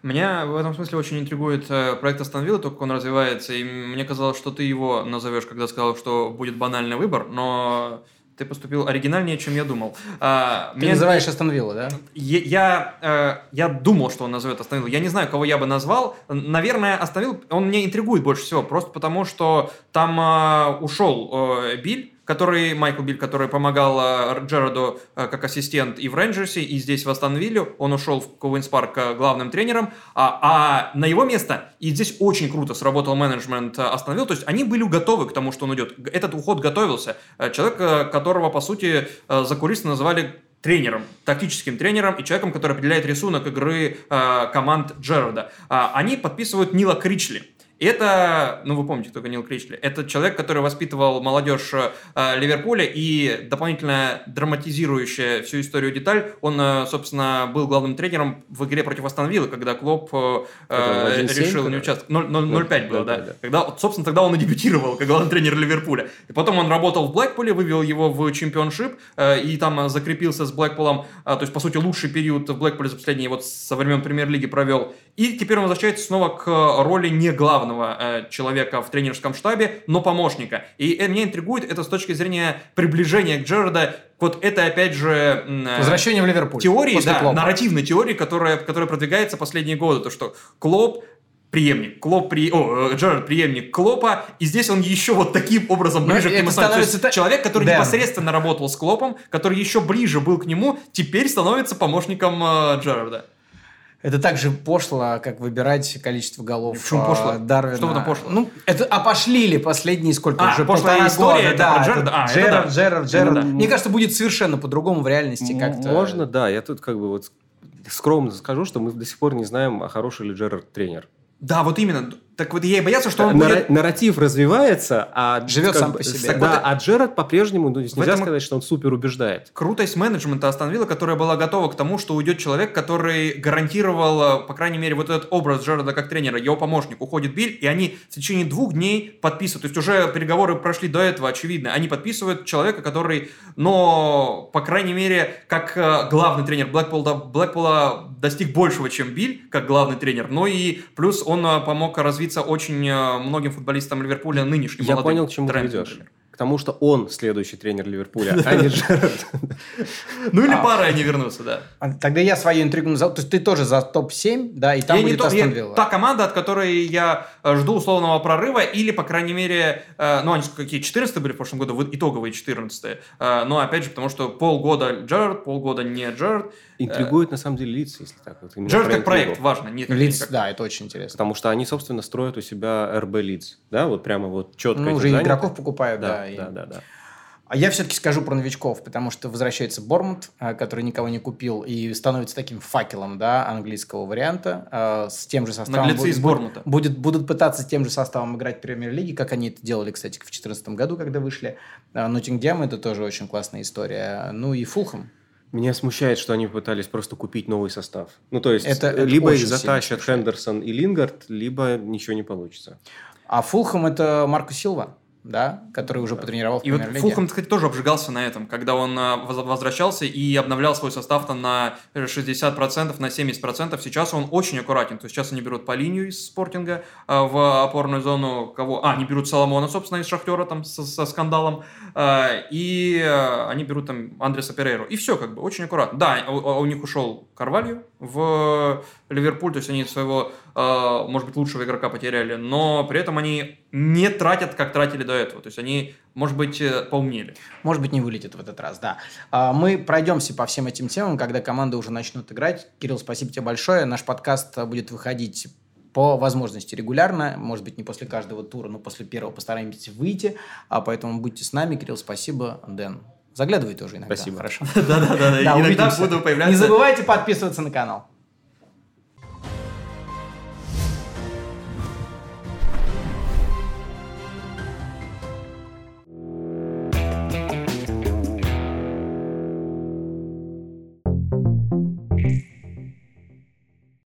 Меня в этом смысле очень интригует э, проект Астон Вилла, только он развивается, и мне казалось, что ты его назовешь, когда сказал, что будет банальный выбор, но ты поступил оригинальнее, чем я думал. А, ты меня... называешь Астон Вилла, да? Я, я, э, я думал, что он назовет Астон Вилла. Я не знаю, кого я бы назвал. Наверное, Астон Вилла, он меня интригует больше всего, просто потому что там э, ушел э, Билл, который, Майкл Билл, который помогал э, Джерарду э, как ассистент и в Рейнджерсе, и здесь в Астон Вилле. Он ушел в Куинс Парк э, главным тренером. А, а на его место, и здесь очень круто сработал менеджмент Астон Вилла, то есть они были готовы к тому, что он идет. Этот уход готовился. Человек, которого, по сути, за кулисами называли тренером, тактическим тренером и человеком, который определяет рисунок игры э, команд Джерарда. Э, они подписывают Нила Кричли. Это, ну вы помните, кто Нил Кричли, это человек, который воспитывал молодежь э, Ливерпуля и дополнительно драматизирующая всю историю деталь, он, э, собственно, был главным тренером в игре против Астон Виллы, когда Клоп э, э решил не участвовать. 0-5 было, да. да. Когда, собственно, тогда он и дебютировал как главный тренер Ливерпуля. И потом он работал в Блэкпуле, вывел его в чемпионшип э, и там закрепился с Блэкпулом, э, то есть, по сути, лучший период в Блэкпуле за последние вот со времен премьер-лиги провел. И теперь он возвращается снова к роли не главного э, человека в тренерском штабе, но помощника. И э, меня интригует это с точки зрения приближения к Джерарда вот это, опять же... Э, Возвращение в Ливерпуль. Теории, да, Клопа. нарративной теории, которая, которая продвигается последние годы. То, что Клоп преемник, Клоп при... О, э, Джерард преемник Клопа, и здесь он еще вот таким образом ближе Но к нему становится. Та... Человек, который да. непосредственно работал с Клопом, который еще ближе был к нему, теперь становится помощником э, Джерарда. Это так же пошло, как выбирать количество голов Почему пошло? Дарвина. Что там пошло? Ну, это опошлили последние сколько? А, уже пошлая история, года, это да, про Джерарда? А, Джерард, это да. Джерард, Джерард. Ну, да. Мне кажется, будет совершенно по-другому в реальности как-то. Можно, да. Я тут как бы вот скромно скажу, что мы до сих пор не знаем, а хороший ли Джерард тренер. Да, вот именно. Так вот я и боялся, что он Нар- будет... Нарратив развивается, а... Живет сам по себе. Да, вот а Джерард по-прежнему, ну, нельзя этом... сказать, что он супер убеждает. Крутость менеджмента Астон Вилла, которая была готова к тому, что уйдет человек, который гарантировал, по крайней мере, вот этот образ Джерарда как тренера, его помощник, уходит Биль, и они в течение двух дней подписывают. То есть уже переговоры прошли до этого, очевидно. Они подписывают человека, который, но, по крайней мере, как э, главный тренер Блэкпула, Блэкпула достиг большего, чем Биль, как главный тренер, но и плюс он э, помог развиться очень э, многим футболистам Ливерпуля нынешним. Я понял, к чему ты ведешь. К тому, что он следующий тренер Ливерпуля, а не Джерард. Ну или а. пара они вернутся, да. А, тогда я свою интригу назвал. То есть ты тоже за топ-7, да, и там будет Астон Вилла. Та команда, от которой я э, жду условного прорыва, или, по крайней мере, ну они какие, 14 были в прошлом году, итоговые 14 Но опять же, потому что полгода Джерард, полгода не Джерард. Интригует, на самом деле, лица, если так. Вот, Джерард как проект, важно. Лиц, да, это очень интересно. Потому что они, собственно, строят у себя РБ Лиц, да, вот прямо вот четко. Ну, уже игроков покупают, да. Да, и... да, да, да. А я все-таки скажу про новичков, потому что возвращается Бормут, э, который никого не купил, и становится таким факелом да, английского варианта. Э, с тем же составом Наглецы будет, из Бормута. Будет, будут пытаться тем же составом играть в премьер-лиге, как они это делали, кстати, в 2014 году, когда вышли. Э, Ноттингем – это тоже очень классная история. Ну и Фулхэм. Меня смущает, что они пытались просто купить новый состав. Ну, то есть, это, либо их затащат Хендерсон и Лингард, либо ничего не получится. А Фулхэм – это Марко Силва да, который уже потренировал в И вот Фулхэм, кстати, тоже обжигался на этом, когда он а, возвращался и обновлял свой состав там на 60%, на 70%. Сейчас он очень аккуратен. То есть сейчас они берут по линию из спортинга а, в опорную зону. Кого? А, они берут Соломона, собственно, из Шахтера там со, со скандалом. А, и они берут там Андреса Перейру. И все как бы, очень аккуратно. Да, у, у них ушел Карвалью в Ливерпуль, то есть они своего, может быть, лучшего игрока потеряли, но при этом они не тратят, как тратили до этого. То есть они, может быть, э, поумнели. Может быть, не вылетит в этот раз, да. А, мы пройдемся по всем этим темам, когда команды уже начнут играть. Кирилл, спасибо тебе большое. Наш подкаст будет выходить по возможности регулярно, может быть, не после каждого тура, но после первого постараемся выйти, а поэтому будьте с нами. Кирилл, спасибо. Дэн, заглядывай тоже иногда. Спасибо. Хорошо. Да-да-да, иногда буду появляться. Не забывайте подписываться на канал.